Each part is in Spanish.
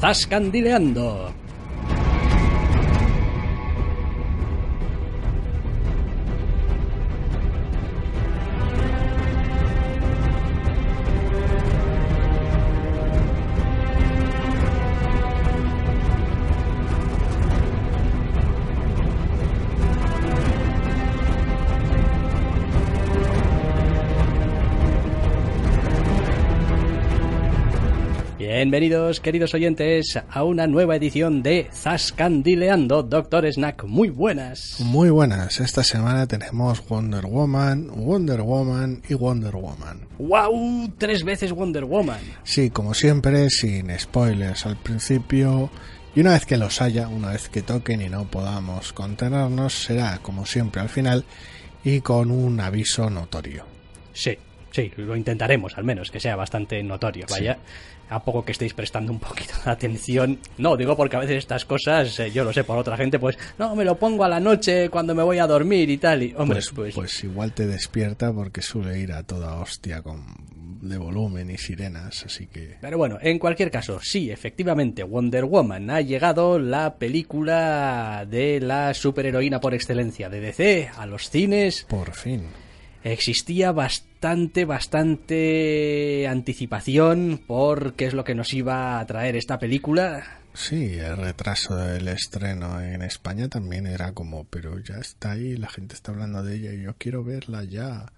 Zascandileando. Bienvenidos, queridos oyentes, a una nueva edición de Zascandileando, Doctor Snack. Muy buenas. Muy buenas, esta semana tenemos Wonder Woman, Wonder Woman y Wonder Woman. ¡Wow! Tres veces Wonder Woman. Sí, como siempre, sin spoilers al principio. Y una vez que los haya, una vez que toquen y no podamos contenernos, será como siempre al final y con un aviso notorio. Sí, sí, lo intentaremos al menos, que sea bastante notorio, vaya. A poco que estéis prestando un poquito de atención. No, digo porque a veces estas cosas, eh, yo lo sé por otra gente, pues, no, me lo pongo a la noche cuando me voy a dormir y tal. Y, hombre, Pues, pues, pues igual te despierta porque suele ir a toda hostia con de volumen y sirenas, así que Pero bueno, en cualquier caso, sí, efectivamente, Wonder Woman ha llegado la película de la superheroína por excelencia de DC a los cines. por fin. Existía bastante, bastante anticipación por qué es lo que nos iba a traer esta película. Sí, el retraso del estreno en España también era como, pero ya está ahí, la gente está hablando de ella y yo quiero verla ya.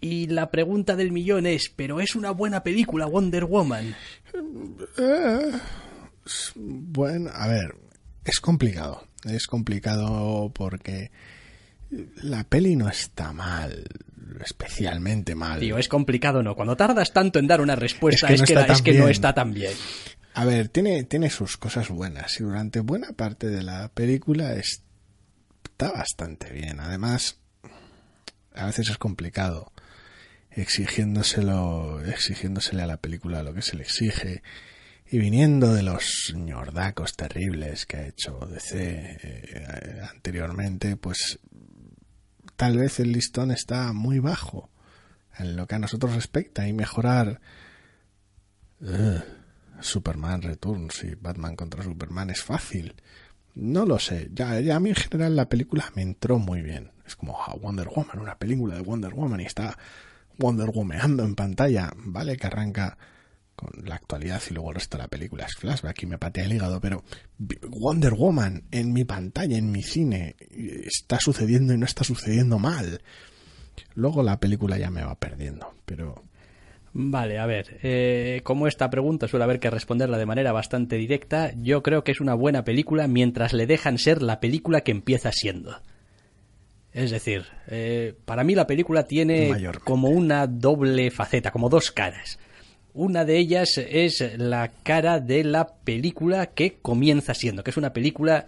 Y la pregunta del millón es, ¿pero es una buena película Wonder Woman? Bueno, a ver, es complicado. Es complicado porque la peli no está mal, especialmente mal. Tío, es complicado, ¿no? Cuando tardas tanto en dar una respuesta Es que no es que está tan bien. A ver, tiene, tiene sus cosas buenas y durante buena parte de la película está bastante bien. Además, a veces es complicado exigiéndoselo, exigiéndosele a la película lo que se le exige y viniendo de los ñordacos terribles que ha hecho DC eh, anteriormente, pues tal vez el listón está muy bajo en lo que a nosotros respecta y mejorar Ugh, Superman Returns y Batman contra Superman es fácil. No lo sé. Ya, ya a mí en general la película me entró muy bien. Es como ah, Wonder Woman, una película de Wonder Woman y está Wonder Womanando en pantalla. Vale que arranca con la actualidad y luego el resto de la película es flashback y me patea el hígado, pero Wonder Woman en mi pantalla, en mi cine, y está sucediendo y no está sucediendo mal. Luego la película ya me va perdiendo, pero Vale, a ver, eh, como esta pregunta suele haber que responderla de manera bastante directa, yo creo que es una buena película mientras le dejan ser la película que empieza siendo. Es decir, eh, para mí la película tiene Mayormente. como una doble faceta, como dos caras. Una de ellas es la cara de la película que comienza siendo, que es una película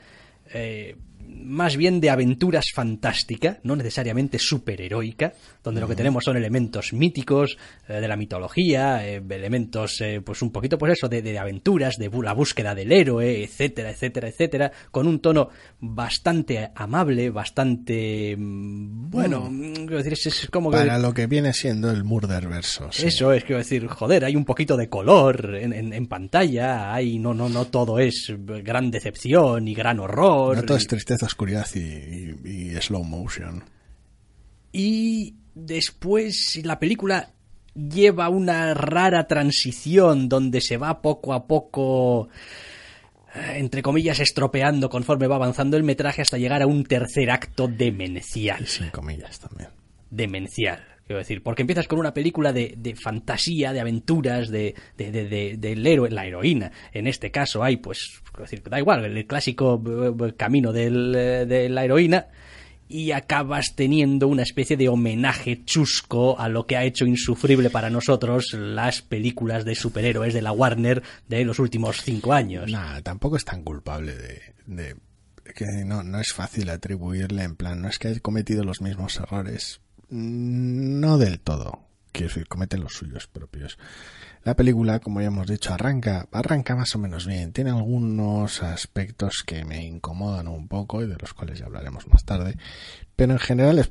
eh, más bien de aventuras fantástica, no necesariamente superheroica, donde lo que tenemos son elementos míticos eh, de la mitología, eh, elementos, eh, pues un poquito, pues eso, de, de aventuras, de la búsqueda del héroe, etcétera, etcétera, etcétera, con un tono bastante amable, bastante, mm, bueno, mm, quiero decir, es, es como que... para lo que viene siendo el Murder verso. sí. Eso es, quiero decir, joder, hay un poquito de color en, en- en pantalla, hay, no, no, no todo es gran decepción y gran horror. No todo es tristeza, oscuridad y, y- y slow motion. Y después la película lleva una rara transición donde se va poco a poco eh, entre comillas estropeando conforme va avanzando el metraje hasta llegar a un tercer acto demencial. Y sin comillas también. demencial. Quiero decir, porque empiezas con una película de, de fantasía, de aventuras, de, de- de- de- del héroe, la heroína. En este caso hay, pues, decir, da igual, el clásico eh, camino del, eh, de la heroína. y acabas teniendo una especie de homenaje chusco a lo que ha hecho insufrible para nosotros las películas de superhéroes de la Warner de los últimos cinco años. Nada, tampoco es tan culpable de, de que no, no es fácil atribuirle en plan, no es que haya cometido los mismos errores, no del todo, quiero decir, comete los suyos propios. La película, como ya hemos dicho, arranca, arranca más o menos bien. Tiene algunos aspectos que me incomodan un poco y de los cuales ya hablaremos más tarde. Pero en general es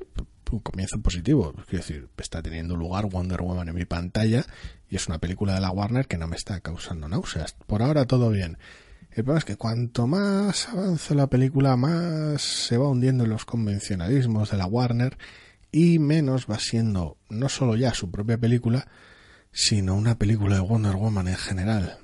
un comienzo positivo. Quiero decir, está teniendo lugar Wonder Woman en mi pantalla y es una película de la Warner que no me está causando náuseas. Por ahora todo bien. El problema es que cuanto más avanza la película, más se va hundiendo en los convencionalismos de la Warner y menos va siendo no solo ya su propia película, sino una película de Wonder Woman en general.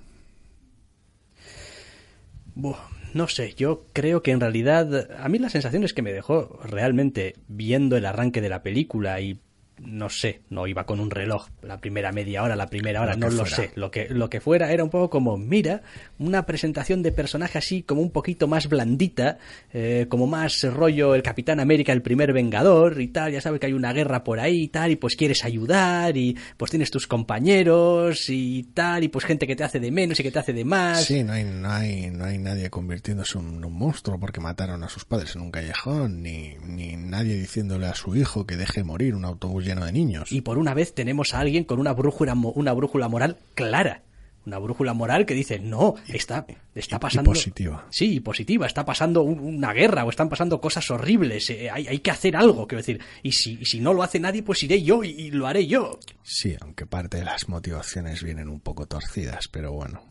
Buah, no sé, yo creo que en realidad a mí las sensaciones que me dejó realmente viendo el arranque de la película y no sé, no iba con un reloj la primera media hora, la primera hora, Lo no lo fuera. sé. Lo que, lo que fuera era un poco como, mira, una presentación de personaje así como un poquito más blandita, eh, como más rollo el Capitán América, el primer Vengador y tal, ya sabes que hay una guerra por ahí y tal, y pues quieres ayudar y pues tienes tus compañeros y tal, y pues gente que te hace de menos y que te hace de más. Sí, no hay, no hay, no hay nadie convirtiéndose en un monstruo porque mataron a sus padres en un callejón, ni, ni nadie diciéndole a su hijo que deje morir un autobús lleno de niños. Y por una vez tenemos a alguien con una brújula, una brújula moral clara. Una brújula moral que dice, no, está, está y pasando... positiva. Sí, y positiva. Está pasando un- una guerra o están pasando cosas horribles. eh, hay, hay que hacer algo, quiero decir. Y si, y si no lo hace nadie, pues iré yo y, y lo haré yo. Sí, aunque parte de las motivaciones vienen un poco torcidas, pero bueno.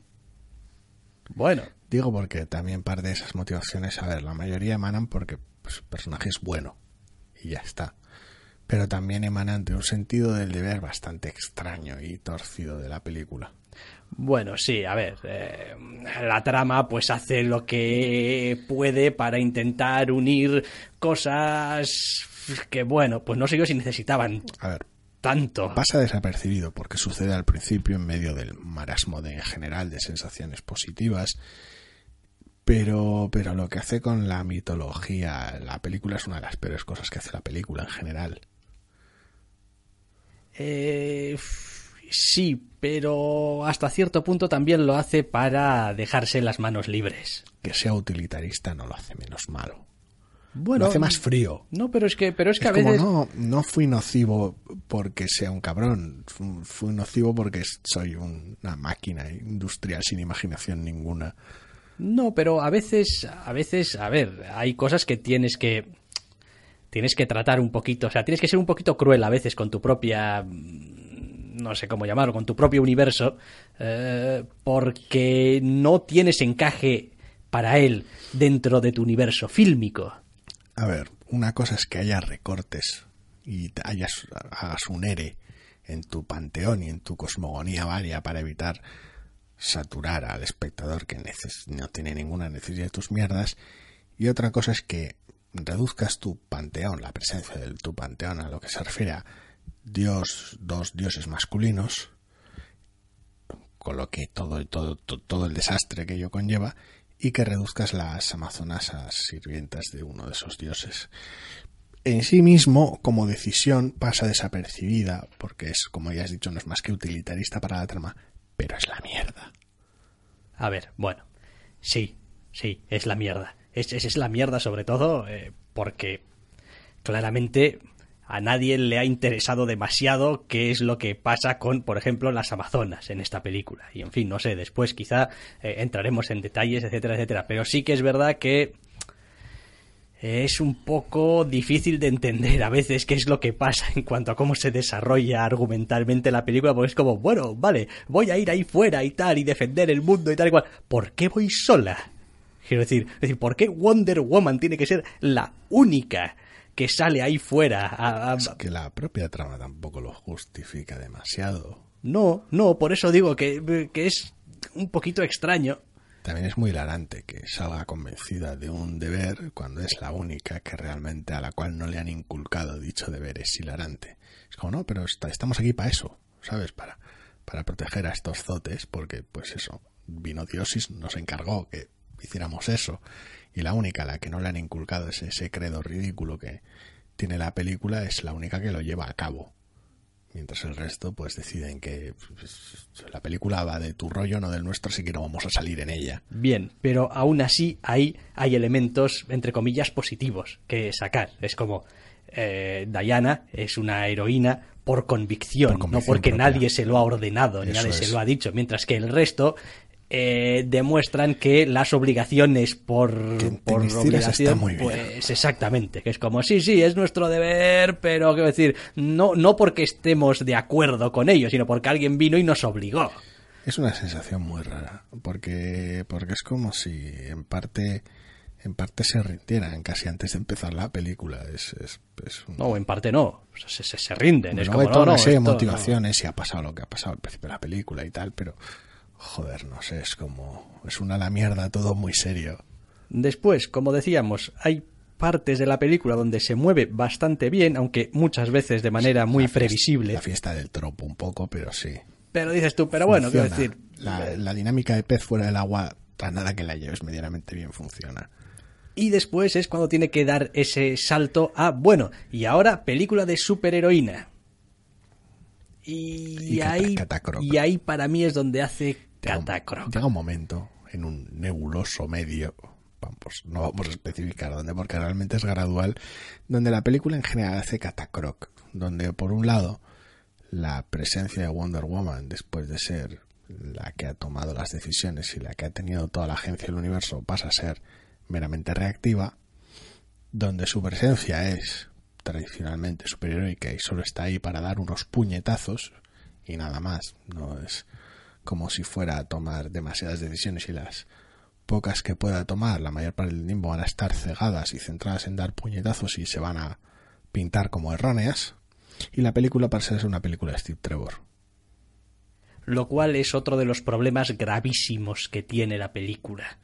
Bueno, Digo porque también parte de esas motivaciones, a ver, la mayoría emanan porque pues, el personaje es bueno y ya está. Pero también emanan de un sentido del deber bastante extraño y torcido de la película. Bueno, sí, a ver, eh, la trama pues hace lo que puede para intentar unir cosas que, bueno, pues no sé yo si necesitaban A ver, tanto. pasa desapercibido porque sucede al principio en medio del marasmo de, en general de sensaciones positivas. Pero, pero lo que hace con la mitología, la película es una de las peores cosas que hace la película en general. Eh, sí, pero hasta cierto punto también lo hace para dejarse las manos libres. Que sea utilitarista no lo hace menos malo. Bueno, lo hace más frío. No, pero es que, pero es que Es a como, veces no, no fui nocivo porque sea un cabrón, fu- fui nocivo porque soy un- una máquina industrial sin imaginación ninguna. No, pero a veces, a veces, a ver, hay cosas que tienes que tienes que tratar un poquito, o sea, tienes que ser un poquito cruel a veces con tu propia mm, no sé cómo llamarlo, con tu propio universo, eh, porque no tienes encaje para él dentro de tu universo fílmico. A ver, una cosa es que haya recortes y hayas, hagas un ERE en tu panteón y en tu cosmogonía varia para evitar saturar al espectador que no tiene ninguna necesidad de tus mierdas. Y otra cosa es que reduzcas tu panteón, la presencia de tu panteón a lo que se refiere a Dios, dos dioses masculinos, con lo que todo, todo, to- todo el desastre que ello conlleva, y que reduzcas las amazonas a sirvientas de uno de esos dioses. En sí mismo, como decisión, pasa desapercibida, porque es, como ya has dicho, no es más que utilitarista para la trama, pero es la mierda. A ver, bueno, sí, sí, es la mierda. Es, es, la mierda sobre todo eh, porque claramente a nadie le ha interesado demasiado qué es lo que pasa con, por ejemplo, las Amazonas en esta película. Y en fin, no sé, después quizá eh, entraremos en detalles, etcétera, etcétera. Pero sí que es verdad que es un poco difícil de entender a veces qué es lo que pasa en cuanto a cómo se desarrolla argumentalmente la película, porque es como, bueno, vale, voy a ir ahí fuera y tal, y defender el mundo y tal y cual. ¿Por qué voy sola? Quiero decir, es decir, ¿por qué Wonder Woman tiene que ser la única que sale ahí fuera? a- a- Es que la propia trama tampoco lo justifica demasiado. No, no, por eso digo que, que es un poquito extraño. También es muy hilarante que salga convencida de un deber cuando es la única que realmente a la cual no le han inculcado dicho deber. Es hilarante. Es como, no, pero está- estamos aquí para eso, ¿sabes? Para, para proteger a estos zotes, porque, pues eso, vino Diosis, nos encargó que hiciéramos eso. Y la única a la que no le han inculcado ese, ese credo ridículo que tiene la película es la única que lo lleva a cabo. Mientras el resto, pues deciden que pues, la película va de tu rollo, no del nuestro, así que no vamos a salir en ella. Bien, pero aún así ahí hay elementos, entre comillas, positivos que sacar. Es como eh, Diana es una heroína por convicción, Por no porque propia. nadie se lo ha ordenado, ni nadie se lo ha dicho, mientras que el resto eh, demuestran que las obligaciones por, por Themysciras está obligación, muy bien. pues exactamente, que es como, sí, sí, es nuestro deber, pero quiero decir, no, no porque estemos de acuerdo con ello, sino porque alguien vino y nos obligó. Es una sensación muy rara, porque, porque es como si en parte, en parte se rindieran casi antes de empezar la película. Es, es, es un- No, en parte no, se, se, se rinden, es Luego hay como, no, una no, serie de esto no. motivaciones y ha pasado lo que ha pasado al principio de la película y tal, pero joder, no sé, es como es una la mierda todo muy serio. Después, como decíamos, hay partes de la película donde se mueve bastante bien, aunque muchas veces de manera muy La fiesta- previsible. La fiesta del tropo un poco, pero sí. Pero dices tú, pero bueno, quiero decir, la, la dinámica de pez fuera del agua, a nada que la lleves medianamente bien funciona. Y después es cuando tiene que dar ese salto a, bueno, y ahora película de superheroína. Y, ahí, y ahí para mí es donde hace catacroc. Llega un momento en un nebuloso medio, vamos, no vamos a especificar dónde, porque realmente es gradual, donde la película en general hace catacroc, donde por un lado la presencia de Wonder Woman, después de ser la que ha tomado las decisiones y la que ha tenido toda la agencia del universo, pasa a ser meramente reactiva, donde su presencia es tradicionalmente superheroica y solo está ahí para dar unos puñetazos y nada más, no es como si fuera a tomar demasiadas decisiones y las pocas que pueda tomar, la mayor parte del tiempo van a estar cegadas y centradas en dar puñetazos y se van a pintar como erróneas. Y la película a ser una película de Steve Trevor. lo cual es otro de los problemas gravísimos que tiene la película.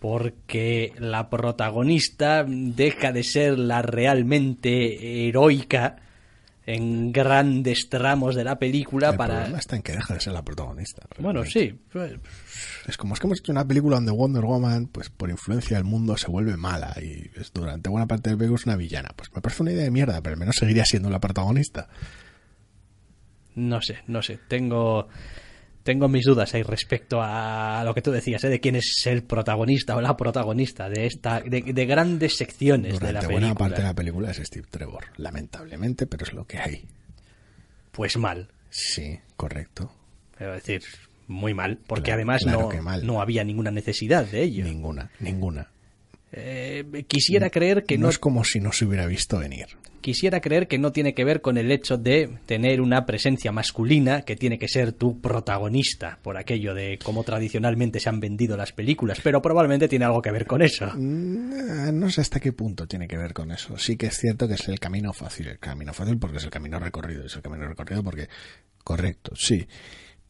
Porque la protagonista deja de ser la realmente heroica en grandes tramos de la película El para... problema está en que deja de ser la protagonista. Bueno, sí. pues, Es como es que hemos hecho una película donde Wonder Woman, pues por influencia del mundo, se vuelve mala y es, durante buena parte del película es una villana. Pues me parece una idea de mierda, pero al menos seguiría siendo la protagonista. No sé, no sé. Tengo, tengo mis dudas ahí respecto a lo que tú decías, ¿eh? de quién es el protagonista o la protagonista de esta, de, de grandes secciones de la Durante buena película. parte de la película es Steve Trevor, lamentablemente, pero es lo que hay. Pues mal. Sí, correcto. Quiero decir, muy mal, porque Claro, además claro no, mal. no había ninguna necesidad de ello. Ninguna, ninguna. Eh, quisiera creer que no no, es como si no se hubiera visto venir. quisiera creer que no tiene que ver con el hecho de tener una presencia masculina que tiene que ser tu protagonista por aquello de cómo tradicionalmente se han vendido las películas, pero probablemente tiene algo que ver con eso. Mm, No sé hasta qué punto tiene que ver con eso. Sí que es cierto que es el camino fácil. El camino fácil porque es el camino recorrido. Es el camino recorrido porque... Correcto, sí.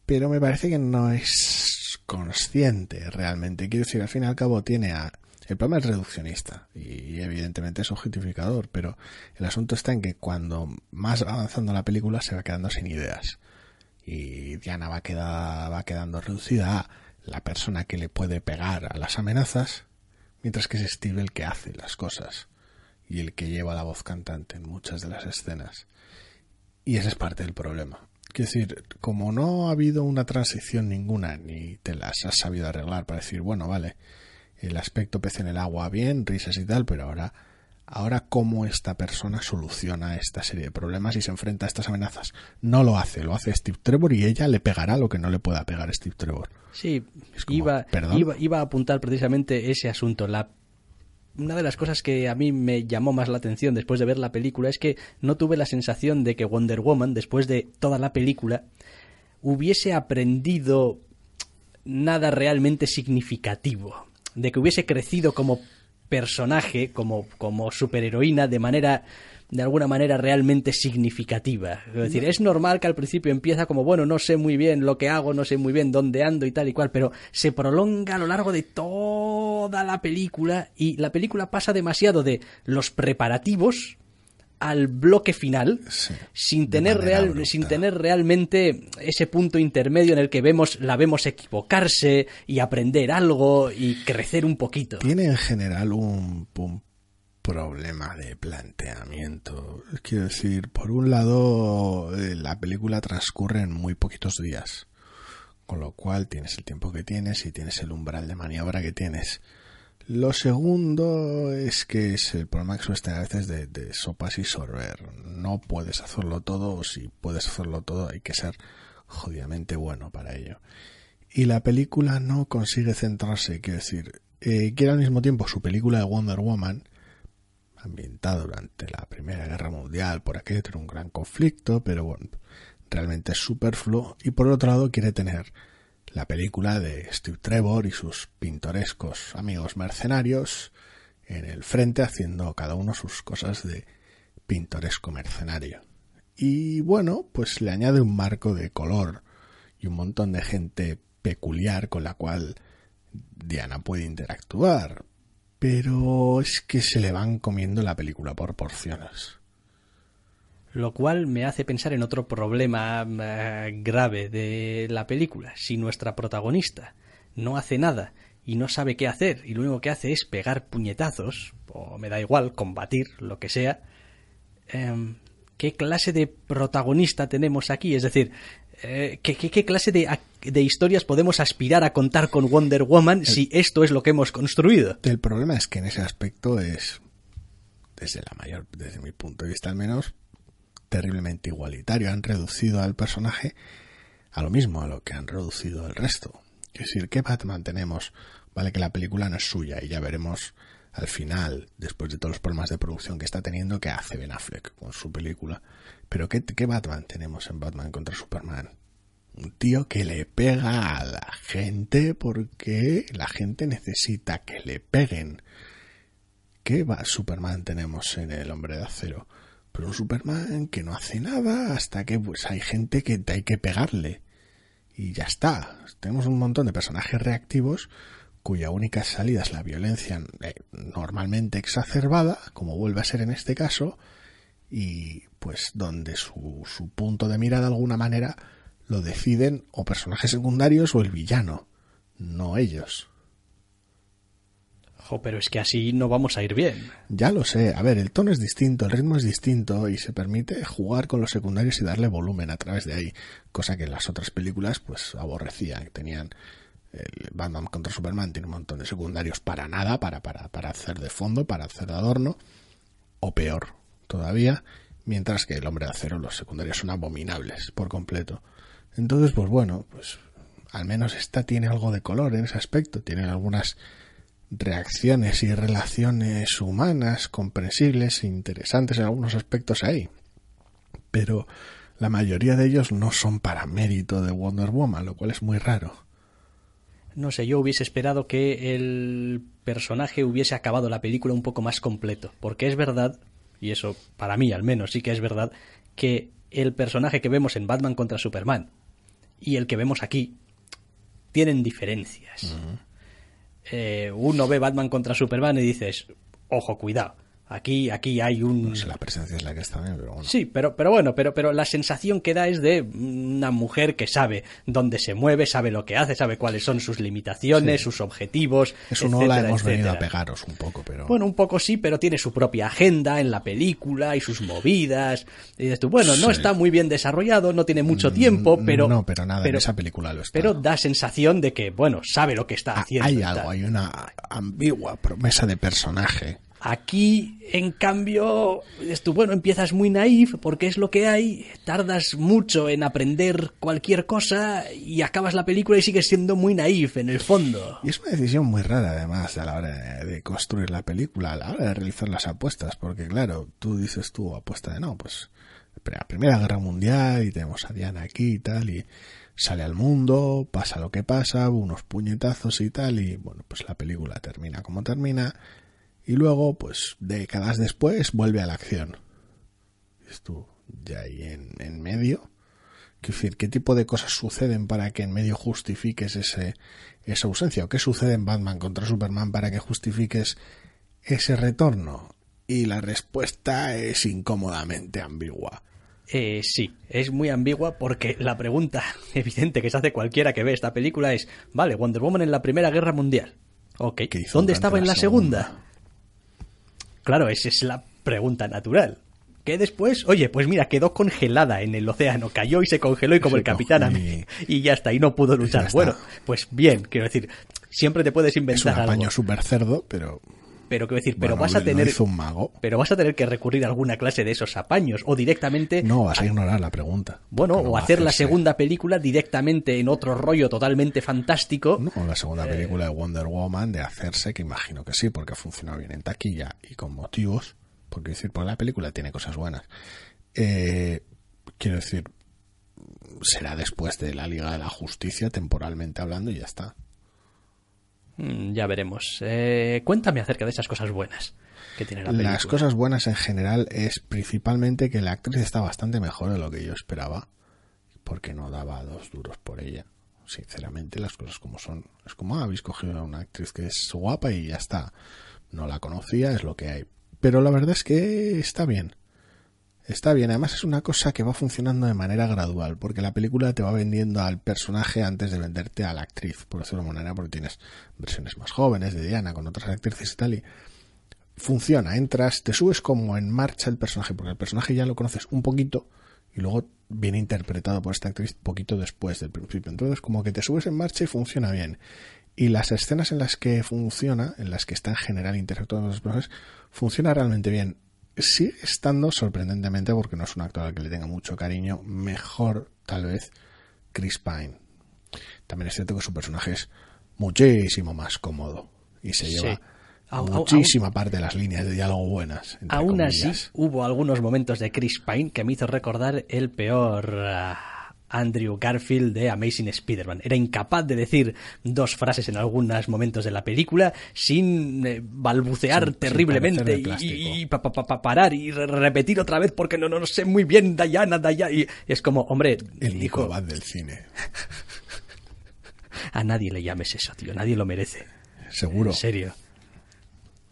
Pero me parece que no es consciente realmente. Quiero decir, al fin y al cabo tiene a... El problema es reduccionista y evidentemente es objetificador, pero el asunto está en que cuando más va avanzando la película se va quedando sin ideas. y Diana va, queda- va quedando reducida a la persona que le puede pegar a las amenazas, mientras que es Steve el que hace las cosas y el que lleva la voz cantante en muchas de las escenas. Y ese es parte del problema. Quiero decir, como no ha habido una transición ninguna, ni te las has sabido arreglar para decir, bueno, vale, el aspecto pez en el agua bien, risas y tal, pero ahora, ahora cómo esta persona soluciona esta serie de problemas y se enfrenta a estas amenazas. No lo hace, lo hace Steve Trevor y ella le pegará lo que no le pueda pegar Steve Trevor. Sí, como, iba, iba, iba a apuntar precisamente ese asunto. La, una de las cosas que a mí me llamó más la atención después de ver la película es que no tuve la sensación de que Wonder Woman, después de toda la película, hubiese aprendido nada realmente significativo. De que hubiese crecido como personaje, como, como superheroína, de manera de alguna manera realmente significativa. Es decir, es normal que al principio empieza como, bueno, no sé muy bien lo que hago, no sé muy bien dónde ando y tal y cual, pero se prolonga a lo largo de toda la película y la película pasa demasiado de los preparativos al bloque final Sí, sin tener real, sin tener realmente ese punto intermedio en el que vemos la vemos equivocarse y aprender algo y crecer un poquito. Tiene en general un, un problema de planteamiento. Quiero decir, por un lado, eh, la película transcurre en muy poquitos días. Con lo cual tienes el tiempo que tienes y tienes el umbral de maniobra que tienes. Lo segundo es que es el problema que suele a veces de, sopas y sorber. No puedes hacerlo todo, o si puedes hacerlo todo, hay que ser jodidamente bueno para ello. Y la película no consigue centrarse, quiero decir, eh, quiere al mismo tiempo su película de Wonder Woman, ambientada durante la Primera Guerra Mundial, por aquello tiene un gran conflicto, pero bueno, realmente es superfluo. Y por otro lado quiere tener la película de Steve Trevor y sus pintorescos amigos mercenarios en el frente haciendo cada uno sus cosas de pintoresco mercenario. Y bueno, pues le añade un marco de color y un montón de gente peculiar con la cual Diana puede interactuar. Pero es que se le van comiendo la película por porciones. Lo cual me hace pensar en otro problema eh, grave de la película. Si nuestra protagonista no hace nada y no sabe qué hacer y lo único que hace es pegar puñetazos, o me da igual, combatir, lo que sea, em, ¿qué clase de protagonista tenemos aquí? Es decir, eh, ¿qué, qué, qué clase de, de historias podemos aspirar a contar con Wonder Woman si esto es lo que hemos construido? El problema es que en ese aspecto es, desde la mayor, desde mi punto de vista al menos, terriblemente igualitario. Han reducido al personaje a lo mismo a lo que han reducido el resto. Es decir, ¿qué Batman tenemos? Vale que la película no es suya y ya veremos al final, después de todos los problemas de producción que está teniendo, que hace Ben Affleck con su película. Pero ¿qué, qué Batman tenemos en Batman contra Superman? Un tío que le pega a la gente porque la gente necesita que le peguen. ¿Qué Superman tenemos en el hombre de acero? Pero un Superman que no hace nada hasta que pues hay gente que hay que pegarle. Y ya está. Tenemos un montón de personajes reactivos cuya única salida es la violencia eh, normalmente exacerbada, como vuelve a ser en este caso, y pues donde su, su punto de mira de alguna manera lo deciden o personajes secundarios o el villano, no ellos. Pero es que así no vamos a ir bien. Ya lo sé, a ver, el tono es distinto, el ritmo es distinto y se permite jugar con los secundarios y darle volumen a través de ahí, cosa que en las otras películas pues aborrecían, tenían el Batman contra Superman tiene un montón de secundarios para nada, para, para, para hacer de fondo, para hacer de adorno, o peor todavía, mientras que el hombre de acero los secundarios son abominables por completo. Entonces, pues bueno, pues al menos esta tiene algo de color en ese aspecto, tiene algunas reacciones y relaciones humanas comprensibles e interesantes en algunos aspectos ahí. Pero la mayoría de ellos no son para mérito de Wonder Woman, lo cual es muy raro. No sé, yo hubiese esperado que el personaje hubiese acabado la película un poco más completo, porque es verdad, y eso para mí al menos sí que es verdad, que el personaje que vemos en Batman contra Superman y el que vemos aquí tienen diferencias. Eh, uno ve Batman contra Superman y dices, ojo, cuidado, aquí, aquí hay un... No sé, la presencia es la que está bien, pero bueno. Sí, pero, pero bueno, pero, pero la sensación que da es de una mujer que sabe dónde se mueve, sabe lo que hace, sabe cuáles son sus limitaciones, Sí. sus objetivos. Eso no la etcétera, hemos venido a etcétera. pegaros un poco, pero... Bueno, un poco sí, pero tiene su propia agenda en la película y sus movidas. Y dices tú, bueno, no Sí. está muy bien desarrollado, no tiene mucho tiempo, Mm, pero. No, pero nada, en esa película lo está. Pero da sensación de que, bueno, sabe lo que está Ah, haciendo. hay algo, tal. hay una ambigua promesa de personaje. Aquí, en cambio, tú, bueno, empiezas muy naif porque es lo que hay, tardas mucho en aprender cualquier cosa y acabas la película y sigues siendo muy naif en el fondo. Y es una decisión muy rara, además, a la hora de, construir la película, a la hora de realizar las apuestas, porque claro, tú dices tú apuesta de no, pues la Primera Guerra Mundial y tenemos a Diana aquí y tal, y sale al mundo, pasa lo que pasa, unos puñetazos y tal, y bueno, pues la película termina como termina, y luego, pues décadas después, vuelve a la acción. Tú, ya ahí en, en medio. Quiero decir, ¿qué tipo de cosas suceden para que en medio justifiques ese, esa ausencia? ¿O qué sucede en Batman contra Superman para que justifiques ese retorno? Y la respuesta es incómodamente ambigua. Eh, sí, es muy ambigua porque la pregunta evidente que se hace cualquiera que ve esta película es, vale, Wonder Woman en la Primera Guerra Mundial. Ok, ¿Qué hizo ¿dónde estaba en la la segunda? Claro, esa es la pregunta natural. Que después, oye, pues mira, quedó congelada en el océano, cayó y se congeló y como el Capitán cogió América y ya está, y no pudo luchar. Bueno, pues bien, quiero decir, siempre te puedes Es un inventar algo. apaño súper cerdo, pero Pero quiero decir, pero bueno, vas a tener hizo un mago. pero vas a tener que recurrir a alguna clase de esos apaños o directamente No, vas a ignorar la pregunta. Bueno, o hacer la segunda película directamente en otro rollo totalmente fantástico. No, la Eh. segunda película de Wonder Woman de hacerse, que imagino que sí, porque ha funcionado bien en taquilla y con motivos. Porque decir, pues la película tiene cosas buenas. Eh, quiero decir, será después de la Liga de la Justicia, temporalmente hablando, y ya está. Mm, ya veremos. Eh, cuéntame acerca de esas cosas buenas que tiene la película. Las cosas buenas en general es principalmente que la actriz está bastante mejor de lo que yo esperaba, porque no daba dos duros por ella. Sinceramente, las cosas como son. Es como, ah, habéis cogido a una actriz que es guapa y ya está. No la conocía, es lo que hay. Pero la verdad es que está bien. Está bien, además es una cosa que va funcionando de manera gradual, porque la película te va vendiendo al personaje antes de venderte a la actriz, por decirlo de alguna manera, porque tienes versiones más jóvenes de Diana con otras actrices y tal, y funciona, entras, te subes como en marcha el personaje, porque el personaje ya lo conoces un poquito y luego viene interpretado por esta actriz poquito después del principio. Entonces, como que te subes en marcha y funciona bien. Y las escenas en las que funciona, en las que está en general interactuando los personajes, funciona realmente bien. Sigue estando sorprendentemente, porque no es un actor al que le tenga mucho cariño, mejor tal vez Chris Pine. También es cierto que su personaje es muchísimo más cómodo y se Sí. lleva Au- au- muchísima parte de las líneas de diálogo buenas. Aún así, hubo algunos momentos de Chris Pine que me hizo recordar el peor ah, Andrew Garfield de Amazing Spider-Man. Era incapaz de decir dos frases en algunos momentos de la película sin eh, balbucear Sin- terriblemente y, y pa- pa- pa- pa- parar y re- repetir otra vez porque no, no, no sé muy bien, Diana, Diana. Y es como, hombre, El hijo, Nico del cine. a nadie le llames eso, tío, nadie lo merece. Seguro. En serio.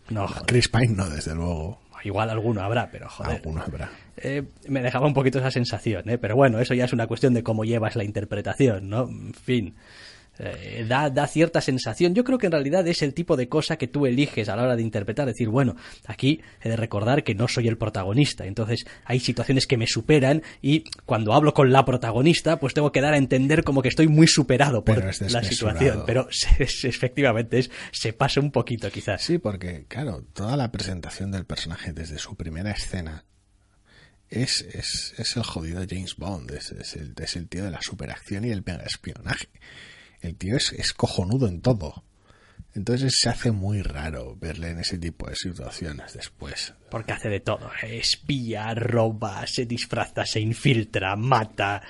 No. Chris Pine no, desde luego. Igual alguno habrá, pero joder. Alguno habrá. Eh, me dejaba un poquito esa sensación, ¿eh? pero bueno, eso ya es una cuestión de cómo llevas la interpretación, ¿no? En fin, eh, da, da cierta sensación. Yo creo que en realidad es el tipo de cosa que tú eliges a la hora de interpretar, decir, bueno, aquí he de recordar que no soy el protagonista, entonces hay situaciones que me superan y cuando hablo con la protagonista, pues tengo que dar a entender como que estoy muy superado por es la situación, pero efectivamente es, se pasa un poquito quizás. Sí, porque, claro, toda la presentación del personaje desde su primera escena es, es, es el jodido James Bond, es, es el, es el tío de la superacción y el espionaje. El tío es, es cojonudo en todo. Entonces se hace muy raro verle en ese tipo de situaciones después. Porque hace de todo. Espía, roba, se disfraza, se infiltra, mata,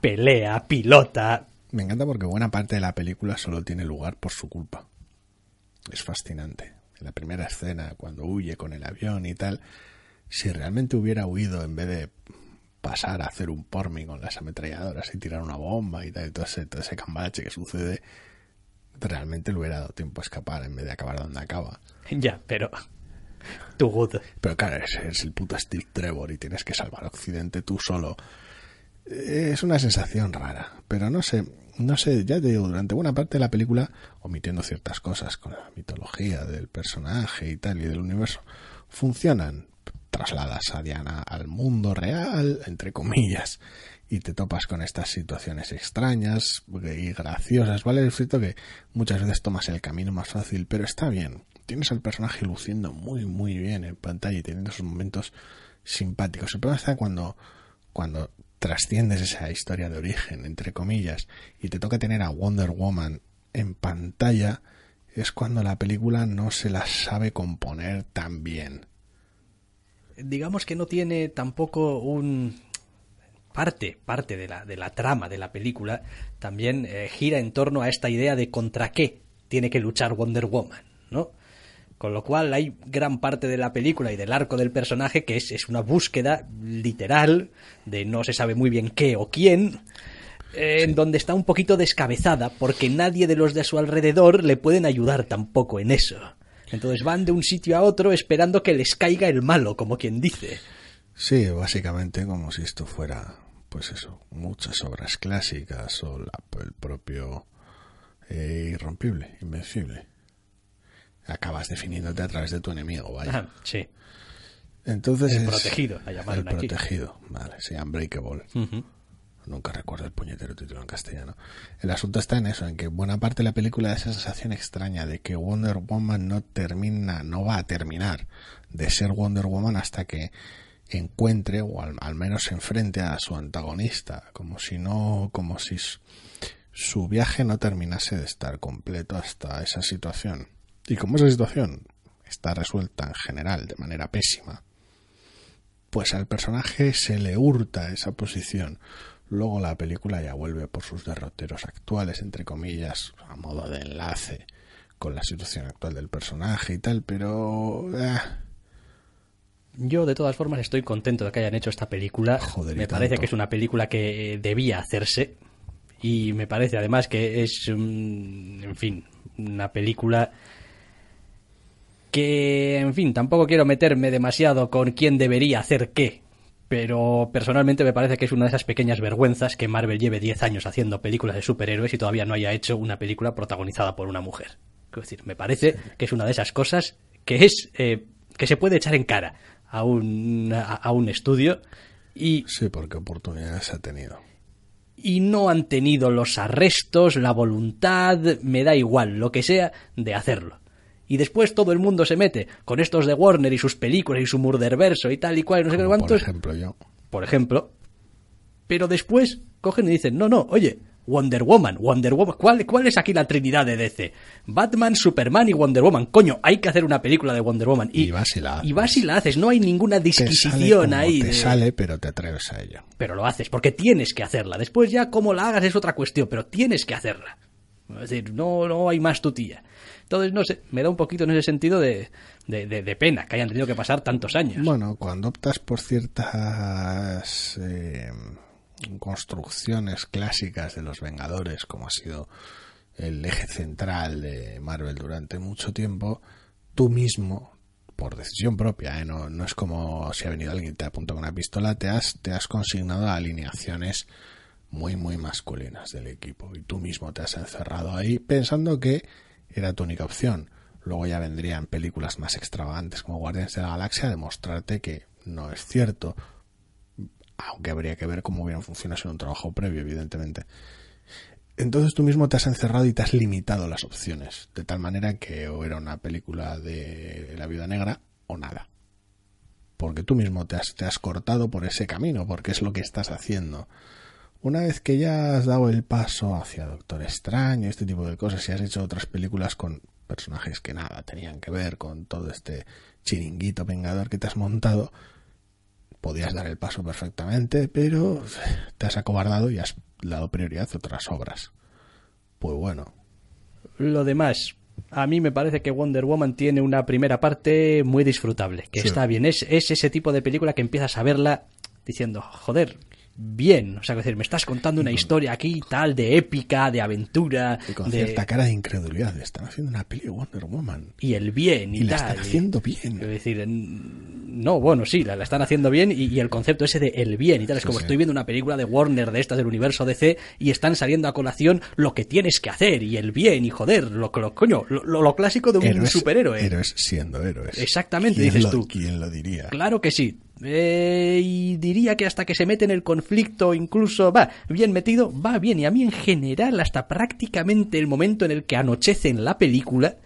pelea, pilota. Me encanta porque buena parte de la película solo tiene lugar por su culpa. Es fascinante. En la primera escena, cuando huye con el avión y tal, si realmente hubiera huido en vez de pasar a hacer un pormi con las ametralladoras y tirar una bomba y tal, y todo ese, todo ese cambalache que sucede, realmente le hubiera dado tiempo a escapar en vez de acabar donde acaba. Ya, pero. Too good. Pero claro, es, es el puto Steve Trevor y tienes que salvar Occidente tú solo. Es una sensación rara, pero no sé, no sé, ya te digo, durante buena parte de la película, omitiendo ciertas cosas con la mitología del personaje y tal y del universo, funcionan. Trasladas a Diana al mundo real, entre comillas, y te topas con estas situaciones extrañas y graciosas, ¿vale? Es cierto que muchas veces tomas el camino más fácil, pero está bien. Tienes al personaje luciendo muy, muy bien en pantalla y teniendo esos momentos simpáticos. El problema está cuando, cuando trasciendes esa historia de origen, entre comillas, y te toca tener a Wonder Woman en pantalla, es cuando la película no se la sabe componer tan bien. Digamos que no tiene tampoco un. Parte, parte de la, de la trama de la película también eh, gira en torno a esta idea de contra qué tiene que luchar Wonder Woman, ¿no? Con lo cual hay gran parte de la película y del arco del personaje que es, es una búsqueda literal de no se sabe muy bien qué o quién, eh, en donde está un poquito descabezada porque nadie de los de su alrededor le pueden ayudar tampoco en eso. Entonces van de un sitio a otro esperando que les caiga el malo, como quien dice. Sí, básicamente como si esto fuera, pues eso, muchas obras clásicas o la- el propio eh, irrompible, invencible. Acabas definiéndote a través de tu enemigo, vaya. Ah, sí. Entonces El es- protegido, la llamaron El aquí. protegido, vale, sí, Unbreakable. Ujú. Nunca recuerdo el puñetero título en castellano. El asunto está en eso, en que buena parte de la película da esa sensación extraña de que Wonder Woman no termina, no va a terminar de ser Wonder Woman hasta que encuentre o al, al menos se enfrente a su antagonista, como si no, como si su viaje no terminase de estar completo hasta esa situación. Y como esa situación está resuelta en general de manera pésima, pues al personaje se le hurta esa posición. Luego la película ya vuelve por sus derroteros actuales, entre comillas, a modo de enlace con la situación actual del personaje y tal, pero... eh, Yo, de todas formas, estoy contento de que hayan hecho esta película. Joder, me parece tanto. que es una película que debía hacerse. Y me parece además que es, mm, en fin, una película que, en fin, tampoco quiero meterme demasiado con quién debería hacer qué. Pero personalmente me parece que es una de esas pequeñas vergüenzas que Marvel lleve 10 años haciendo películas de superhéroes y todavía no haya hecho una película protagonizada por una mujer. Es decir, me parece que es una de esas cosas que es eh, que se puede echar en cara a un, a, a un estudio y, sí, porque oportunidades ha tenido. y no han tenido los arrestos, la voluntad, me da igual, lo que sea, de hacerlo. Y después todo el mundo se mete con estos de Warner y sus películas y su murderverso y tal y cual, no sé qué Como por cuántos, ejemplo yo. por ejemplo. Pero después cogen y dicen, no, no, oye, Wonder Woman, Wonder Woman, ¿cuál, cuál es aquí la trinidad de DC? Batman, Superman y Wonder Woman. Coño, hay que hacer una película de Wonder Woman. Y vas y la haces. Y vas y la haces, no hay ninguna disquisición ahí. te de- sale, pero te atreves a ello. Pero lo haces, porque tienes que hacerla. Después ya cómo la hagas es otra cuestión, pero tienes que hacerla. Es decir, no, no hay más tutía. Entonces, no sé, me da un poquito en ese sentido de, de, de- de pena que hayan tenido que pasar tantos años. Bueno, cuando optas por ciertas eh, construcciones clásicas de los Vengadores, como ha sido el eje central de Marvel durante mucho tiempo, tú mismo, por decisión propia, ¿eh? no, no es como si ha venido alguien y te apunta con una pistola, te has, te has consignado a alineaciones muy, muy masculinas del equipo. Y tú mismo te has encerrado ahí pensando que era tu única opción. Luego ya vendrían películas más extravagantes como Guardianes de la Galaxia a demostrarte que no es cierto. Aunque habría que ver cómo hubieran funcionado en un trabajo previo, evidentemente. Entonces tú mismo te has encerrado y te has limitado las opciones. De tal manera que o era una película de la viuda negra o nada. Porque tú mismo te has, te has cortado por ese camino, porque es lo que estás haciendo. Una vez que ya has dado el paso hacia Doctor Extraño, este tipo de cosas, y has hecho otras películas con personajes que nada tenían que ver con todo este chiringuito vengador que te has montado, podías dar el paso perfectamente, pero te has acobardado y has dado prioridad a otras obras. Pues bueno, Lo demás, a mí me parece que Wonder Woman tiene una primera parte muy disfrutable, que Sí. está bien. Es, es ese tipo de película que empiezas a verla diciendo, joder, bien. O sea, es decir, me estás contando una historia aquí tal, de épica, de aventura, y con de... cierta cara de incredulidad, le están haciendo una peli de Wonder Woman. y el bien y, Y la tal. están haciendo Es bien. decir, en- no, bueno, sí, la, la están haciendo bien y, y el concepto ese de el bien y tal. Es Sí, como sí. estoy viendo una película de Warner de estas del universo DC y están saliendo a colación lo que tienes que hacer y el bien y joder, lo, lo, coño, lo, lo- clásico de un Héroes, superhéroe. héroes siendo héroes. Exactamente, ¿Quién dices lo- tú. ¿Quién lo diría? Claro que sí. Eh, y diría que hasta que se mete en el conflicto, incluso va bien metido, va bien. Y a mí en general, hasta prácticamente el momento en el que anochece en la película,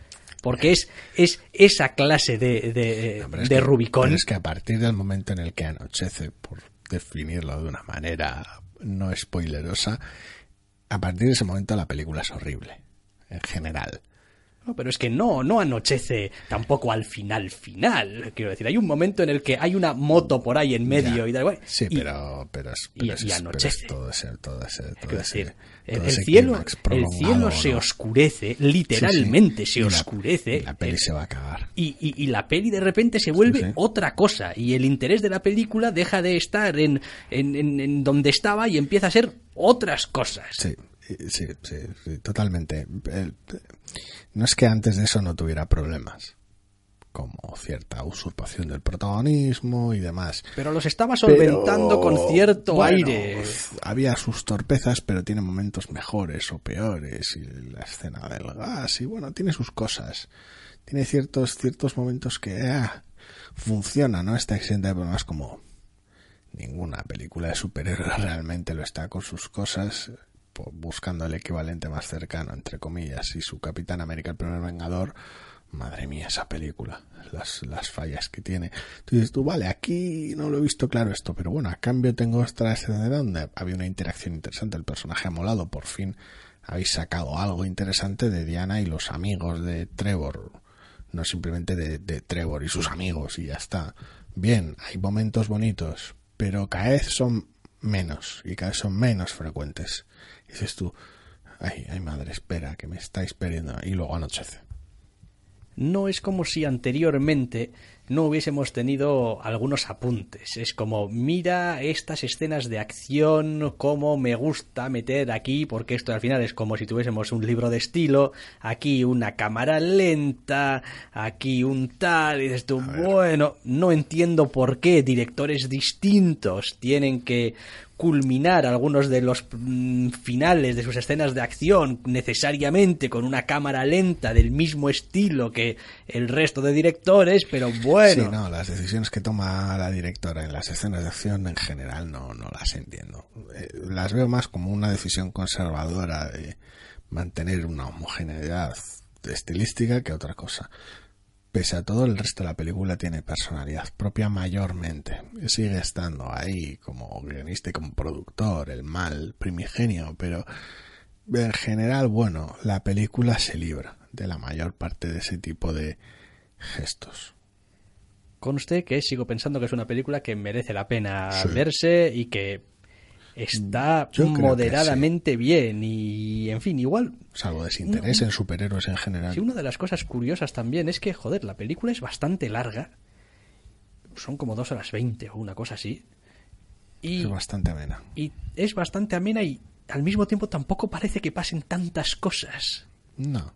porque es, es esa clase de, de, que- Rubicón. es que a partir del momento en el que anochece, por definirlo de una manera no spoilerosa, a partir de ese momento la película es horrible, en general. No, pero es que no, no anochece tampoco al final final. Quiero decir, hay un momento en el que hay una moto por ahí en medio Ya. y da igual. Sí, y- pero, pero es, y- pero es- y pero es anochece. todo ese, todo ese, todo ese- decir, el, todo el ese cielo, el cielo se oscurece, Sí, sí. literalmente se la- oscurece. y la peli Eh, se va a cagar. y, la peli de repente se vuelve sí. otra cosa y el interés de la película deja de estar en, en, en- en donde estaba y empieza a ser otras cosas. Sí, sí, sí, sí, totalmente. El- no es que antes de eso no tuviera problemas, como cierta usurpación del protagonismo y demás. Pero los estaba solventando Pero, con cierto bueno, aire. Había sus torpezas, pero tiene momentos mejores o peores. Y la escena del gas, y bueno, tiene sus cosas. Tiene ciertos, ciertos momentos que ah, funciona, ¿no? Está exenta de problemas como ninguna película de superhéroes realmente lo está con sus cosas, buscando el equivalente más cercano, entre comillas, y su Capitán América, el primer Vengador, madre mía, esa película, las, las fallas que tiene. Tú dices, tú, vale, aquí no lo he visto claro esto, pero bueno, a cambio tengo otra escena donde había una interacción interesante, el personaje ha molado, por fin habéis sacado algo interesante de Diana y los amigos de Trevor, no simplemente de, de Trevor y sus amigos y ya está. Bien, hay momentos bonitos, pero cada vez son menos y cada vez son menos frecuentes. Dices tú, ay, ay madre, espera, que me estáis perdiendo. Y luego anochece. no es como si anteriormente no hubiésemos tenido algunos apuntes. Es como, mira estas escenas de acción, cómo me gusta meter aquí, porque esto al final es como si tuviésemos un libro de estilo, aquí una cámara lenta, aquí un tal, y dices tú, bueno, no entiendo por qué directores distintos tienen que culminar algunos de los mm, finales de sus escenas de acción necesariamente con una cámara lenta del mismo estilo que el resto de directores, pero bueno. Sí, no, las decisiones que toma la directora en las escenas de acción en general no, no las entiendo. Eh, las veo más como una decisión conservadora de mantener una homogeneidad estilística que otra cosa. Pese a todo, el resto de la película tiene personalidad propia mayormente. Sigue estando ahí como guionista y como productor, el mal primigenio, pero en general, bueno, la película se libra de la mayor parte de ese tipo de gestos. Conste que sigo pensando que es una película que merece la pena Sí. verse y que está moderadamente bien y en fin, igual Salvo desinterés en superhéroes en general. Sí, una de las cosas curiosas también es que, joder, la película es bastante larga. Son como dos horas veinte o una cosa así. Y, Es bastante amena. y es bastante amena y al mismo tiempo tampoco parece que pasen tantas cosas. No.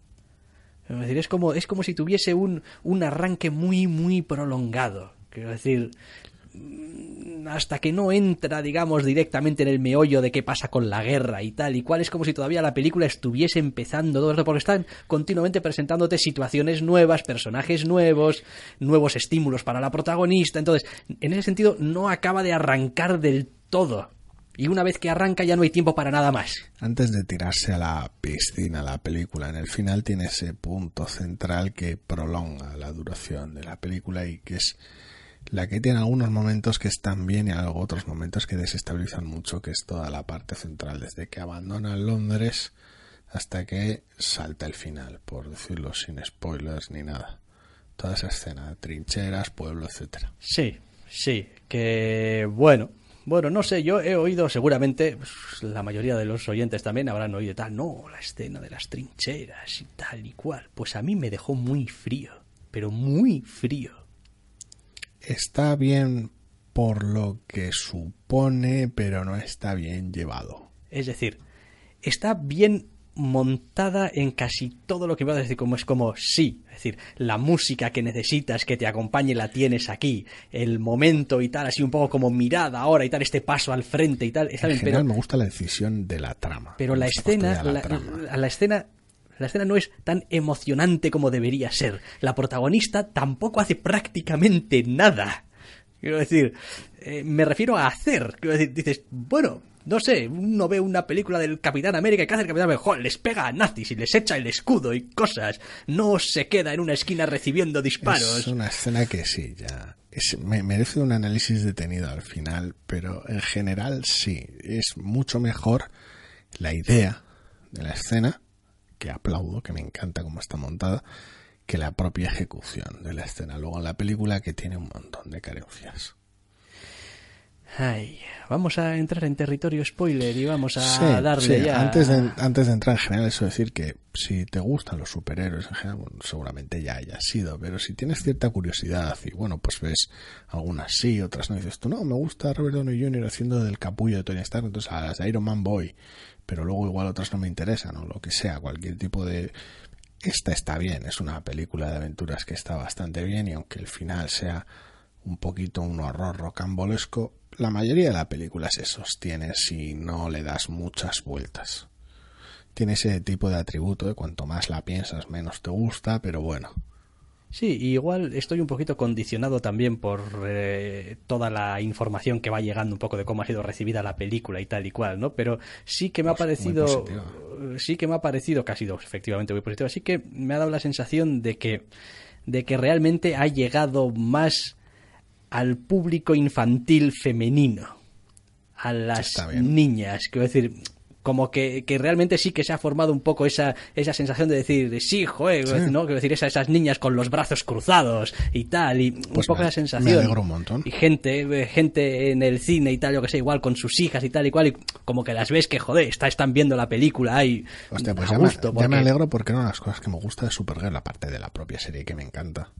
Es decir, es como, es como si tuviese un, un arranque muy, muy prolongado. Quiero decir, hasta que no entra, digamos, directamente en el meollo de qué pasa con la guerra y tal y cual, es como si todavía la película estuviese empezando todo esto, porque están continuamente presentándote situaciones nuevas, personajes nuevos, nuevos estímulos para la protagonista. Entonces, en ese sentido, no acaba de arrancar del todo. Y una vez que arranca ya no hay tiempo para nada más. Antes de tirarse a la piscina la película, en el final tiene ese punto central que prolonga la duración de la película y que es la que tiene algunos momentos que están bien y algo otros momentos que desestabilizan mucho, que es toda la parte central, desde que abandona Londres hasta que salta el final, por decirlo sin spoilers ni nada. Toda esa escena, trincheras, pueblo, etcétera. Sí, sí, que bueno, bueno, no sé, yo he oído seguramente, pues, la mayoría de los oyentes también habrán oído tal, no, la escena de las trincheras y tal y cual. Pues a mí me dejó muy frío, pero muy frío. Está bien por lo que supone, pero no está bien llevado. Es decir, está bien montada en casi todo lo que voy a decir, como es como sí, es decir, la música que necesitas que te acompañe la tienes aquí, el momento y tal, así un poco como mirada ahora y tal, este paso al frente y tal, está En bien, general pero, me gusta la decisión de la trama. pero la escena, fastidiar la, trama. la escena, la escena no es tan emocionante como debería ser. La protagonista tampoco hace prácticamente nada. Quiero decir, eh, me refiero a hacer. Quiero decir, dices, bueno, no sé, uno ve una película del Capitán América y que hace el Capitán América, les pega a nazis y les echa el escudo y cosas. No se queda en una esquina recibiendo disparos. Es una escena que sí, ya. merece un análisis detenido al final, pero en general sí. Es mucho mejor la idea de la escena, que aplaudo, que me encanta cómo está montada, que la propia ejecución de la escena. Luego en la película que tiene un montón de carencias. Ay, vamos a entrar en territorio spoiler y vamos a Sí, darle sí, ya. Antes de, antes de entrar en general, eso decir que si te gustan los superhéroes en general, bueno, seguramente ya haya sido, pero si tienes cierta curiosidad y bueno, pues ves algunas sí, otras no, y dices tú, no, me gusta Robert Downey Jr. haciendo del capullo de Tony Stark, entonces a las de Iron Man voy, pero luego igual otras no me interesan o lo que sea, cualquier tipo de... esta está bien, es una película de aventuras que está bastante bien y aunque el final sea un poquito un horror rocambolesco, la mayoría de la película se sostiene si no le das muchas vueltas. Tiene ese tipo de atributo de cuanto más la piensas menos te gusta, pero bueno. Sí, igual estoy un poquito condicionado también por eh, toda la información que va llegando un poco de cómo ha sido recibida la película y tal y cual, ¿no? Pero sí que me ha Pues parecido, positiva. sí que me ha parecido, que ha sido efectivamente muy positivo, sí que me ha dado la sensación de que, de que realmente ha llegado más al público infantil femenino, a las niñas, quiero decir, como que, que realmente sí que se ha formado un poco esa, esa sensación de decir, de, sí, joder, Sí. ¿no? Quiero decir, esa- esas niñas con los brazos cruzados y tal, y un Pues poco me- esa sensación. me alegro un montón. Y gente, eh, gente en el cine y tal, yo que sé, igual con sus hijas y tal y cual, y como que las ves que, joder, está, están viendo la película ahí Hostia, pues ya, gusto. me, ya me porque- alegro porque una de las cosas que me gusta de Supergirl, aparte de la propia serie que me encanta,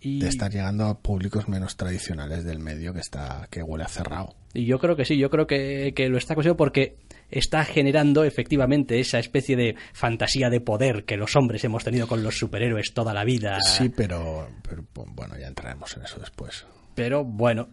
y- de estar llegando a públicos menos tradicionales del medio que está que huele a cerrado. Y yo creo que sí, yo creo que, que lo está consiguiendo porque está generando efectivamente esa especie de fantasía de poder que los hombres hemos tenido con los superhéroes toda la vida. Sí, pero, pero, bueno, ya entraremos en eso después. Pero bueno,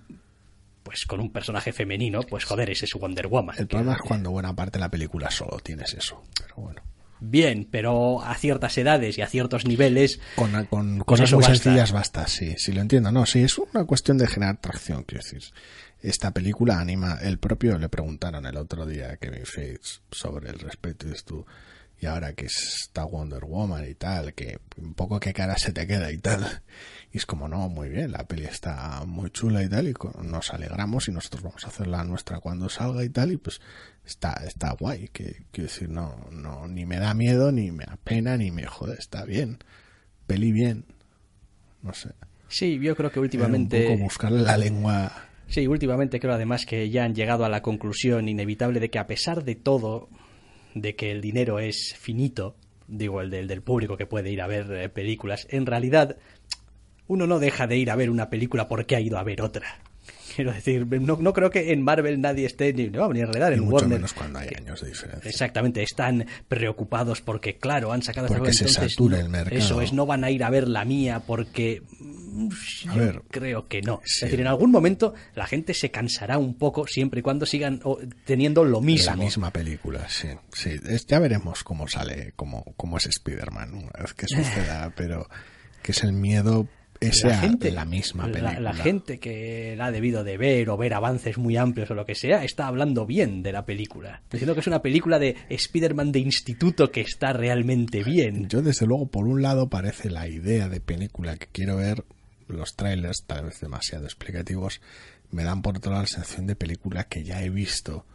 pues con un personaje femenino, pues joder, ese es Wonder Woman. El problema es cuando buena parte de la película solo tienes eso. Pero bueno, Bien, pero a ciertas edades y a ciertos niveles, con, con cosas muy basta. sencillas basta, sí, sí lo entiendo. No, sí, es una cuestión de generar tracción, quiero decir. Esta película anima, el propio le preguntaron el otro día a Kevin Feige sobre el respeto y tú, y ahora que está Wonder Woman y tal, que un poco qué cara se te queda y tal. Y es como, no, muy bien, la peli está muy chula y tal, y nos alegramos y nosotros vamos a hacer la nuestra cuando salga y tal, y pues está, está guay, que quiero decir, no, no, ni me da miedo, ni me da pena, ni me jode, está bien. Peli bien. No sé. sí, yo creo que Era últimamente... Un poco buscarle la lengua. Sí, últimamente creo además que ya han llegado a la conclusión inevitable de que a pesar de todo, de que el dinero es finito, digo, el del, del público que puede ir a ver eh, películas, en realidad uno no deja de ir a ver una película porque ha ido a ver otra. Quiero decir, no, no creo que en Marvel nadie esté, ni, no, ni en realidad Y en mucho Warner. menos cuando hay años de diferencia. Exactamente, están preocupados porque, claro, han sacado esta Porque se satura el mercado. Eso es, no van a ir a ver la mía porque. mm, A ver, creo que no. sí. Es decir, en algún momento la gente se cansará un poco siempre y cuando sigan teniendo lo mismo. La misma película, sí. sí. Ya veremos cómo sale, cómo, cómo es Spider-Man una vez que suceda, pero que es el miedo ese la gente, la misma la- película. La, gente que la ha debido de ver o ver avances muy amplios o lo que sea, está hablando bien de la película. Diciendo que es una película de Spider-Man de instituto que está realmente bien. Yo, desde luego, por un lado, parece la idea de película que quiero ver. Los trailers, tal vez demasiado explicativos, me dan por otro lado la sensación de película que ya he visto.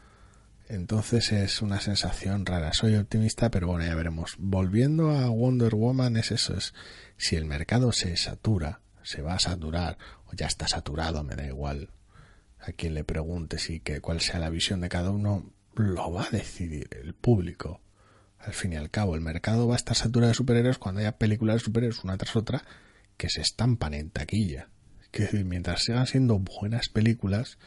Entonces es una sensación rara. Soy optimista, pero bueno, ya veremos. Volviendo a Wonder Woman, es eso: es si el mercado se satura, se va a saturar, o ya está saturado, me da igual a quien le pregunte si que cuál sea la visión de cada uno, lo va a decidir el público. Al fin y al cabo, el mercado va a estar saturado de superhéroes cuando haya películas de superhéroes una tras otra que se estampan en taquilla. Que mientras sigan siendo buenas películas,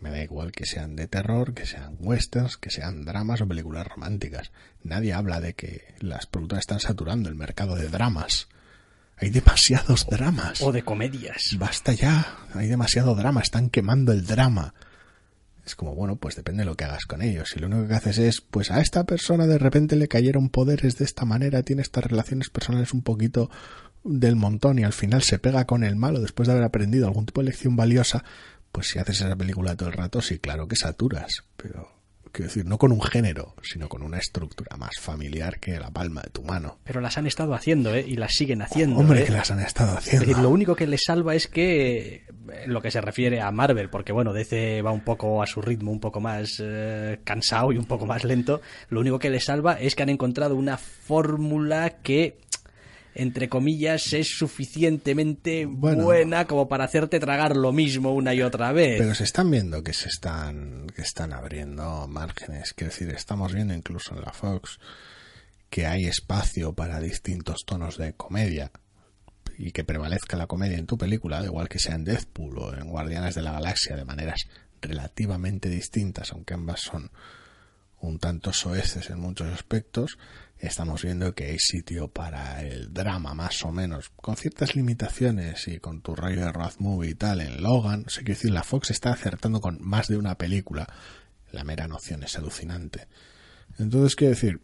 me da igual que sean de terror, que sean westerns, que sean dramas o películas románticas. Nadie habla de que las productoras están saturando el mercado de dramas. Hay demasiados dramas. O de comedias. Basta ya, hay demasiado drama, están quemando el drama. Es como, bueno, pues depende de lo que hagas con ellos. Si lo único que haces es, pues a esta persona de repente le cayeron poderes de esta manera, tiene estas relaciones personales un poquito del montón y al final se pega con el malo después de haber aprendido algún tipo de lección valiosa, pues si haces esa película todo el rato, sí, claro que saturas, pero quiero decir, no con un género, sino con una estructura más familiar que la palma de tu mano. Pero las han estado haciendo, ¿eh? Y las siguen haciendo. Hombre, ¿eh? que las han estado Es haciendo. decir, lo único que les salva es que, en lo que se refiere a Marvel, porque bueno, DC va un poco a su ritmo, un poco más eh, cansado y un poco más lento, lo único que les salva es que han encontrado una fórmula que, entre comillas, es suficientemente Bueno. buena como para hacerte tragar lo mismo una y otra vez. Pero se están viendo que se están, que están abriendo márgenes. Quiero decir, estamos viendo incluso en la Fox que hay espacio para distintos tonos de comedia y que prevalezca la comedia en tu película, igual que sea en Deadpool o en Guardianes de la Galaxia, de maneras relativamente distintas, aunque ambas son un tanto soeces en muchos aspectos, estamos viendo que hay sitio para el drama más o menos, con ciertas limitaciones y con tu rayo de road movie y tal en Logan, o sea, quiero decir, la Fox está acertando con más de una película, la mera noción es alucinante. Entonces, quiero decir,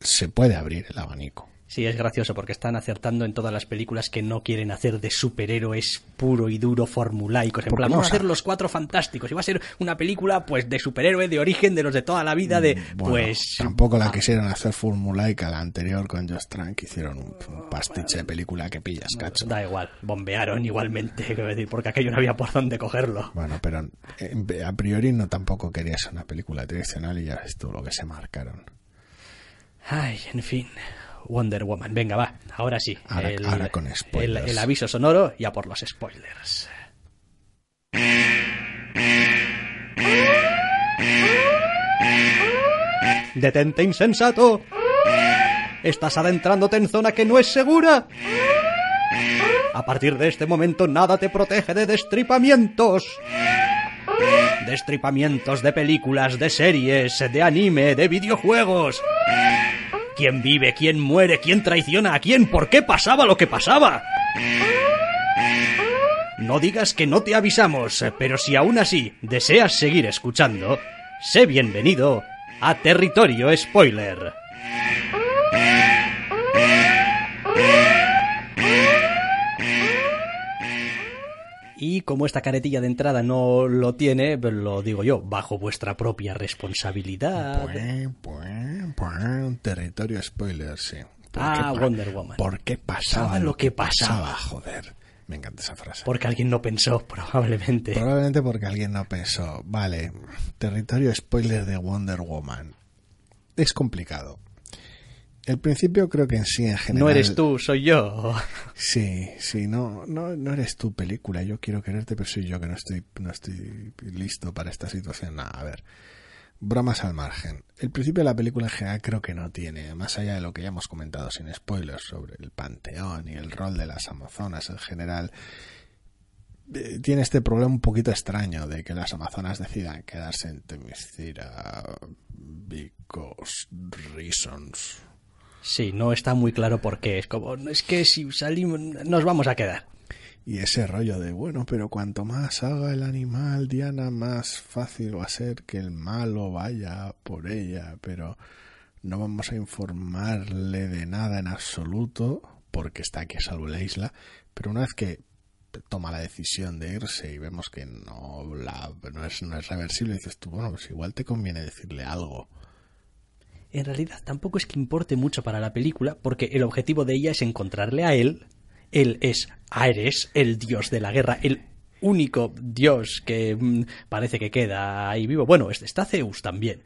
se puede abrir el abanico. Sí, es gracioso porque están acertando en todas las películas que no quieren hacer de superhéroes puro y duro formulaicos. En plan, vamos a hacer los cuatro fantásticos. Y va a ser una película, pues, de superhéroe de origen de los de toda la vida, de, Mm, Bueno, pues... Tampoco la ah, quisieron hacer formulaica la anterior con Josh Trank, hicieron un, un pastiche de película que pillas, cacho. Da igual, bombearon igualmente, quiero decir, porque aquello no había por dónde cogerlo. Bueno, pero eh, a priori no tampoco quería ser una película tradicional y ya ves tú lo que se marcaron. Ay, en fin. Wonder Woman. Venga, va. Ahora sí. Ahora- ahora con el, spoilers. el aviso sonoro y a por los spoilers. Detente, insensato. Estás adentrándote en zona que no es segura. A partir de este momento nada te protege de destripamientos. Destripamientos de películas, de series, de anime, de videojuegos. ¿Quién vive? ¿Quién muere? ¿Quién traiciona a quién? ¿Por qué pasaba lo que pasaba? No digas que no te avisamos, pero si aún así deseas seguir escuchando, sé bienvenido a Territorio Spoiler. Y como esta caretilla de entrada no lo tiene, lo digo yo, bajo vuestra propia responsabilidad. Un territorio spoiler, sí. ¿Por Ah, Wonder Woman. ¿Por qué pasaba Pasaba lo que pasaba. Joder, me encanta esa frase. Porque alguien no pensó, probablemente. Probablemente porque alguien no pensó, vale, territorio spoiler de Wonder Woman. Es complicado. El principio creo que en sí, en general... No eres tú, soy yo. Sí, sí, no, no, no eres tu película. Yo quiero quererte, pero soy yo que no estoy, no estoy listo para esta situación. Nah, a ver, bromas al margen. El principio de la película en general creo que no tiene, más allá de lo que ya hemos comentado sin spoilers sobre el panteón y el rol de las amazonas en general, eh, tiene este problema un poquito extraño de que las amazonas decidan quedarse en Temiscira because reasons. Sí, no está muy claro por qué. Es como, es que si salimos, nos vamos a quedar. Y ese rollo de, bueno, pero cuanto más haga el animal, Diana, más fácil va a ser que el malo vaya por ella, pero no vamos a informarle de nada en absoluto, porque está aquí a salvo la isla, pero una vez que toma la decisión de irse y vemos que no, es, no es reversible, dices tú, bueno, pues igual te conviene decirle algo. En realidad tampoco es que importe mucho para la película, porque el objetivo de ella es encontrarle a él. Él es Ares, el dios de la guerra, el único dios que mm, parece que queda ahí vivo. Bueno, es- está Zeus también,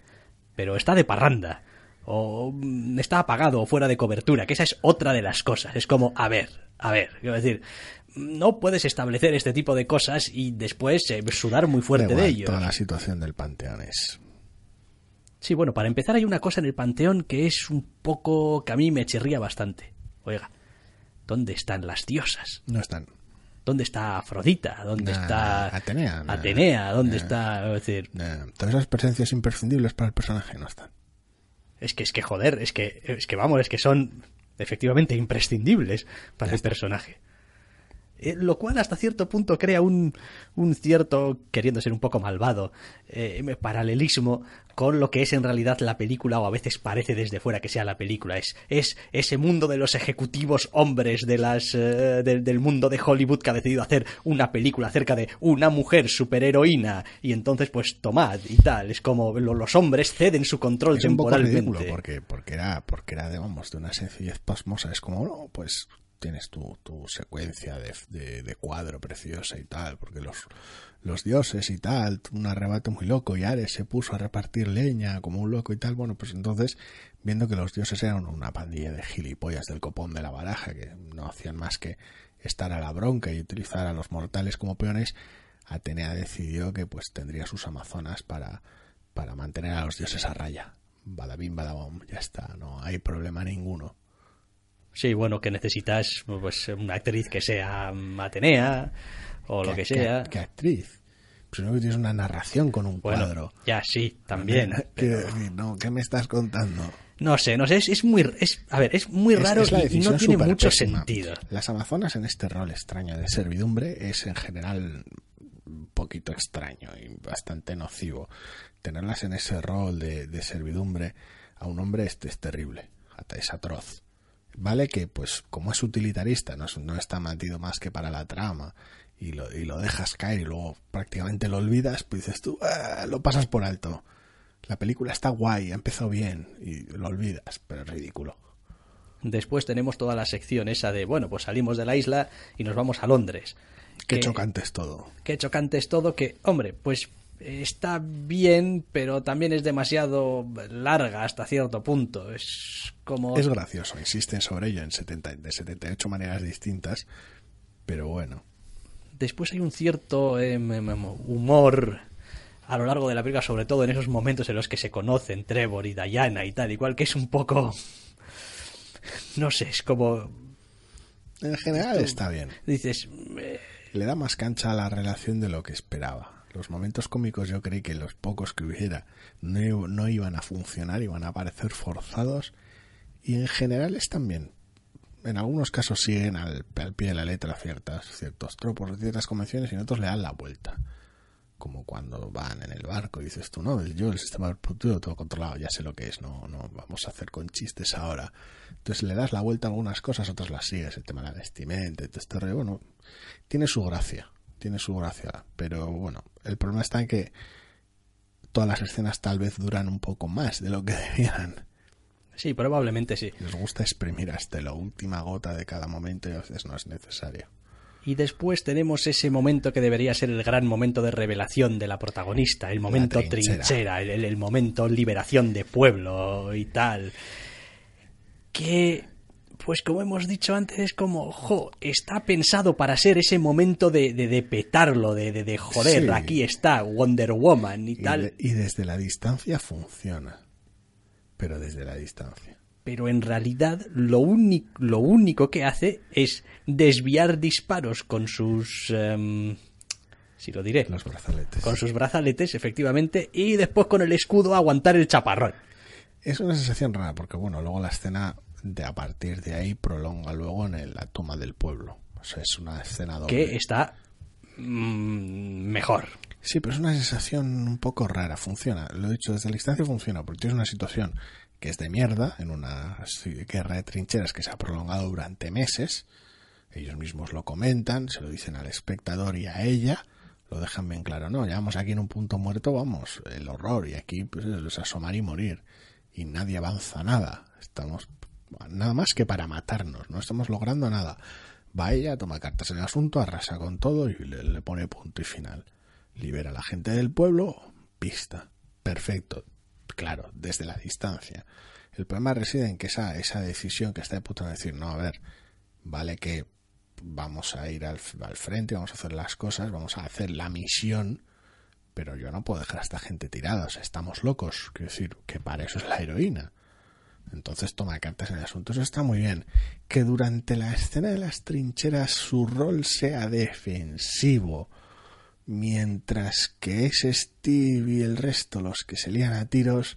pero está de parranda. O mm, está apagado o fuera de cobertura, que esa es otra de las cosas. Es como, a ver, a ver, quiero decir, no puedes establecer este tipo de cosas y después eh, sudar muy fuerte de igual, ello. Toda la situación del panteón es Sí, bueno, para empezar hay una cosa en el Panteón que es un poco... que a mí me chirría bastante. Oiga, ¿dónde están las diosas? no están. ¿Dónde está Afrodita? ¿Dónde Nah, está Atenea, nah, Atenea? ¿Dónde nah. está...? Es decir, todas esas presencias imprescindibles para el personaje no están. es que, es que joder, es que, es que vamos, es que son efectivamente imprescindibles para el personaje. Eh, lo cual hasta cierto punto crea un, un cierto, queriendo ser un poco malvado, eh, paralelismo con lo que es en realidad la película, o a veces parece desde fuera que sea la película. Es, es ese mundo de los ejecutivos hombres de las, eh, del- del mundo de Hollywood que ha decidido hacer una película acerca de una mujer superheroína, y entonces pues tomad y tal. Es como lo- los hombres ceden su control es un poco temporalmente. ridículo porque, porque era, porque era de, vamos, de una sencillez pasmosa. Es como, no, pues tienes tu, tu secuencia de, de, cuadro preciosa y tal, porque los, los dioses y tal, un arrebato muy loco y Ares se puso a repartir leña como un loco y tal. Bueno, pues entonces, viendo que los dioses eran una pandilla de gilipollas del copón de la baraja, que no hacían más que estar a la bronca y utilizar a los mortales como peones, Atenea decidió que pues tendría sus amazonas para, para mantener a los dioses a raya. Badabim, badabom, ya está, no hay problema ninguno. Sí, bueno, que necesitas pues una actriz que sea Atenea o lo que sea. ¿Qué, actriz? sino que tienes una narración con un Bueno, cuadro. ya sí, también. Decir, no, ¿qué me estás contando? No sé, no sé, es, es muy... Es, a ver, es muy raro es y- no tiene mucho pésima. sentido. Las amazonas en este rol extraño de servidumbre es en general un poquito extraño y bastante nocivo. Tenerlas en ese rol de, de servidumbre a un hombre es, es terrible, hasta es atroz. Vale que, pues, como es utilitarista, no, no está metido más que para la trama y lo, y lo dejas caer y luego prácticamente lo olvidas, pues dices tú, "Ah", lo pasas por alto. La película está guay, ha empezado bien y lo olvidas, pero es ridículo. Después tenemos toda la sección esa de, bueno, pues salimos de la isla y nos vamos a Londres. Qué Que- chocante es todo. Qué chocante es todo, que, hombre, pues está bien, pero también es demasiado larga hasta cierto punto. Es como... Es gracioso, insisten sobre ello en 70, de 78 maneras distintas, pero bueno. Después hay un cierto em, em, em, humor a lo largo de la película, sobre todo en esos momentos en los que se conocen Trevor y Diana y tal, igual que es un poco... No sé, es como... En general está bien. Dices... eh, Le da más cancha a la relación de lo que esperaba. Los momentos cómicos yo creí que los pocos que hubiera no, no iban a funcionar, iban a parecer forzados y en general están bien. En algunos casos siguen al, al pie de la letra ciertas, ciertos tropos, ciertas convenciones y en otros le dan la vuelta. Como cuando van en el barco y dices tú, no, yo el sistema productivo todo controlado, ya sé lo que es, no, no vamos a hacer con chistes ahora. Entonces le das la vuelta a algunas cosas, otras las sigues, el tema de la vestimenta, este bueno, tiene su gracia, tiene su gracia, pero bueno, el problema está en que todas las escenas tal vez duran un poco más de lo que debieran. sí, probablemente sí. Les gusta exprimir hasta la última gota de cada momento y a veces no es necesario. Y después tenemos ese momento que debería ser el gran momento de revelación de la protagonista, el momento trinchera. trinchera, el, el- el momento liberación de pueblo y tal. Que, pues como hemos dicho antes, es como, jo, está pensado para ser ese momento de, de, de petarlo, de, de, de joder, Sí. aquí está Wonder Woman y Y, tal. y desde la distancia funciona, pero desde la distancia. pero en realidad lo, único lo único que hace es desviar disparos con sus... em, si lo diré. Los brazaletes. Con sus brazaletes, efectivamente, y después con el escudo aguantar el chaparrón. Es una sensación rara porque, bueno, luego la escena de a partir de ahí prolonga luego en el- la toma del pueblo. O sea, es una escena doble. Que está mm, mejor. Sí, pero es una sensación un poco rara. Funciona. Lo he dicho, desde la distancia funciona, porque tienes una situación que es de mierda, en una guerra de trincheras que se ha prolongado durante meses. Ellos mismos lo comentan, se lo dicen al espectador y a ella. Lo dejan bien claro. No, llevamos aquí en un punto muerto, vamos, el horror. Y aquí, pues, es asomar y morir. Y nadie avanza nada. Estamos nada más que para matarnos. No estamos logrando nada. Va ella, toma cartas en el asunto, arrasa con todo y le, pone punto y final libera a la gente del pueblo, pista. Perfecto. Claro, desde la distancia. El problema reside en que esa, esa decisión que está de puta de decir, no, a ver, vale que vamos a ir al, al frente, vamos a hacer las cosas, vamos a hacer la misión, pero yo no puedo dejar a esta gente tirada, o sea, estamos locos. Quiero decir, que para eso es la heroína. Entonces toma cartas en el asunto. Eso está muy bien. Que durante la escena de las trincheras su rol sea defensivo mientras que es Steve y el resto los que se lían a tiros,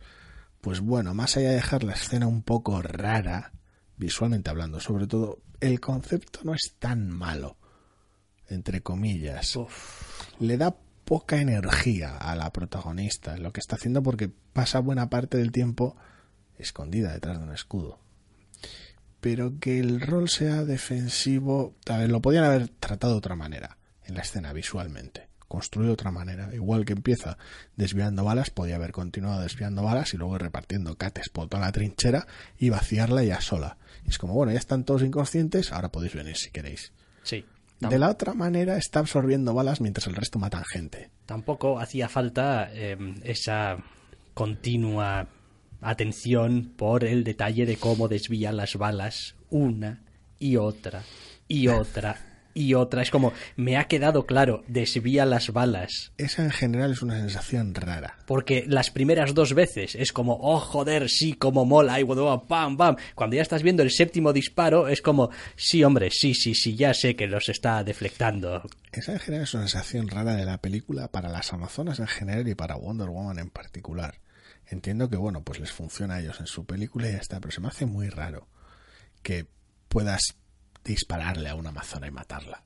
pues bueno, más allá de dejar la escena un poco rara, visualmente hablando, sobre todo, el concepto no es tan malo, entre comillas. Le da poca energía a la protagonista, lo que está haciendo porque pasa buena parte del tiempo escondida detrás de un escudo. Pero que el rol sea defensivo, a ver, lo podían haber tratado de otra manera en la escena visualmente construido de otra manera. Igual que empieza desviando balas, podía haber continuado desviando balas y luego repartiendo cates por toda la trinchera y vaciarla ya sola. Y es como, bueno, ya están todos inconscientes, ahora podéis venir si queréis. Sí. De la otra manera está absorbiendo balas mientras el resto matan gente. Tampoco hacía falta eh, esa continua atención por el detalle de cómo desvía las balas una y otra y otra y otra. Es como, me ha quedado claro, desvía las balas. Esa en general es una sensación rara. Porque las primeras dos veces es como, oh joder, sí, como mola, y pam, pam. Cuando ya estás viendo el séptimo disparo, es como, sí, hombre, sí, sí, sí, ya sé que los está deflectando. Esa en general es una sensación rara de la película para las Amazonas en general y para Wonder Woman en particular. Entiendo que, bueno, pues les funciona a ellos en su película y ya está, pero se me hace muy raro que puedas dispararle a una amazona y matarla.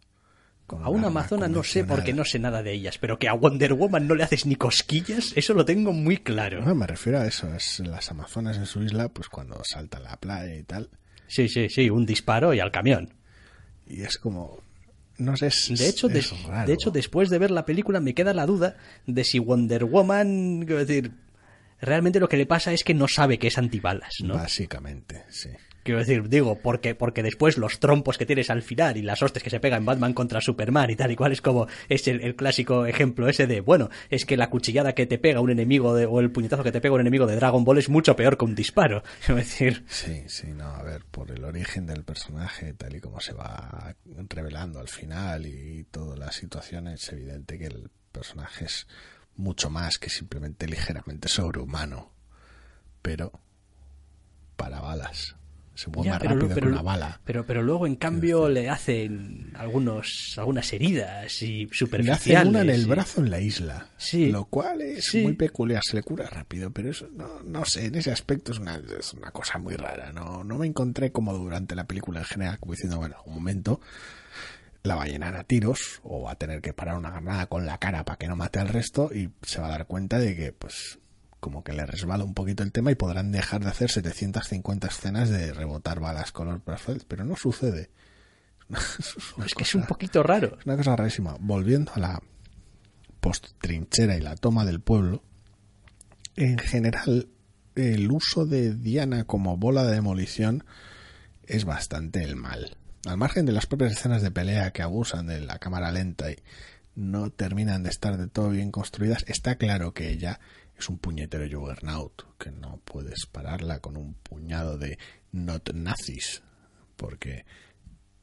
Con A un una amazona no sé porque no sé nada de ellas, pero que a Wonder Woman no le haces ni cosquillas, eso lo tengo muy claro. No, me refiero a eso, es las amazonas en su isla, pues cuando salta a la playa y tal, Sí, sí, sí, un disparo y al camión. y es como, no sé, es, De hecho, es raro. de hecho, después de ver la película me queda la duda de si Wonder Woman, quiero decir, realmente lo que le pasa es que no sabe que es antibalas, ¿no? Básicamente, sí. Quiero decir, digo, porque, porque después los trompos que tienes al final y las hostias que se pegan Batman contra Superman y tal y cual es como, es el, el clásico ejemplo ese de, bueno, es que la cuchillada que te pega un enemigo de, o el puñetazo que te pega un enemigo de Dragon Ball es mucho peor que un disparo. Quiero decir, Sí, sí, no, a ver, por el origen del personaje, tal y como se va revelando al final y toda la situación, es evidente que el personaje es mucho más que simplemente ligeramente sobrehumano. Pero para balas. Se mueve Ya, más pero, rápido pero- que una bala. Pero, pero luego, en cambio, le hacen algunos, algunas heridas y Le superficiales. hacen una en el brazo en la isla. Sí. Lo cual es Sí. muy peculiar. Se le cura rápido, pero eso no, no sé. En ese aspecto es una, es una cosa muy rara. No, no me encontré como durante la película en general, como diciendo, bueno, en algún momento la va a llenar a tiros o va a tener que parar una granada con la cara para que no mate al resto y se va a dar cuenta de que, pues, como que le resbala un poquito el tema y podrán dejar de hacer 750 escenas de rebotar balas con los brazos, pero no sucede. Es que es un poquito raro. Es una cosa rarísima. Volviendo a la post-trinchera y la toma del pueblo, en general, el uso de Diana como bola de demolición es bastante el mal. Al margen de las propias escenas de pelea que abusan de la cámara lenta y no terminan de estar de todo bien construidas, está claro que ella es un puñetero juggernaut, que no puedes pararla con un puñado de not nazis, porque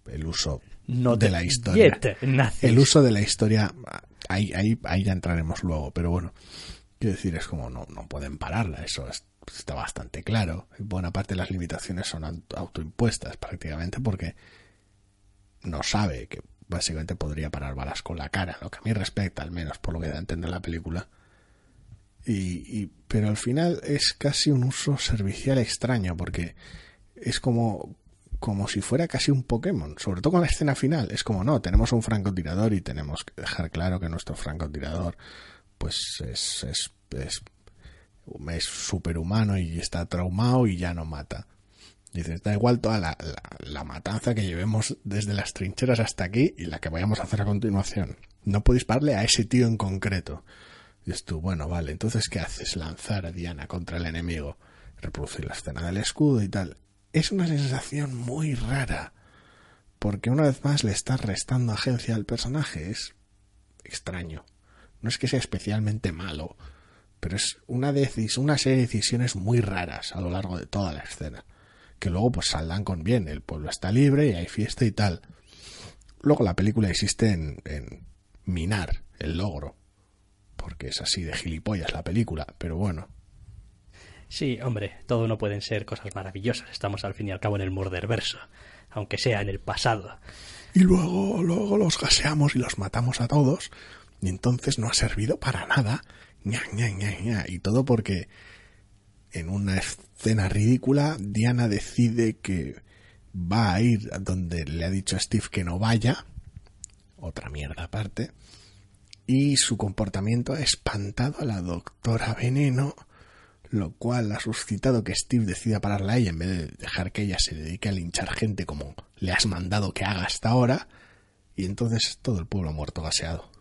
el uso No de la historia. El uso de la historia, ahí, ahí, ahí ya entraremos luego, pero bueno, quiero decir, es como no, no pueden pararla, eso es- está bastante claro. Buena parte de las limitaciones son auto- autoimpuestas prácticamente porque no sabe que básicamente podría parar balas con la cara, lo que a mí respecta, al menos por lo que da a entender la película. Y, y- pero al final es casi un uso servicial extraño porque es como como si fuera casi un Pokémon, sobre todo con la escena final. Es como, no, tenemos un francotirador y tenemos que dejar claro que nuestro francotirador pues es, es, es, es superhumano y está traumado y ya no mata. Dices, da igual toda la, la, la matanza que llevemos desde las trincheras hasta aquí y la que vayamos a hacer a continuación. No puedes dispararle a ese tío en concreto. Dices tú, bueno, vale, entonces ¿qué haces? Lanzar a Diana contra el enemigo, reproducir la escena del escudo y tal. Es una sensación muy rara, porque una vez más le estás restando agencia al personaje. Es extraño. No es que sea especialmente malo, pero es una, decis una serie de decisiones muy raras a lo largo de toda la escena, que luego pues saldrán con bien. El pueblo está libre y hay fiesta y tal. Luego la película existe en, en minar el logro, porque es así de gilipollas la película, pero bueno, Sí, hombre, todo no pueden ser cosas maravillosas. Estamos al fin y al cabo en el Murderverso, aunque sea en el pasado. y luego, luego los gaseamos y los matamos a todos, y entonces no ha servido para nada, ña, ña, ña, ña, y todo porque en una escena ridícula Diana decide que va a ir donde le ha dicho a Steve que no vaya, otra mierda aparte, y su comportamiento ha espantado a la doctora Veneno, lo cual ha suscitado que Steve decida pararla a ella en vez de dejar que ella se dedique a linchar gente como le has mandado que haga hasta ahora, y entonces todo el pueblo ha muerto gaseado.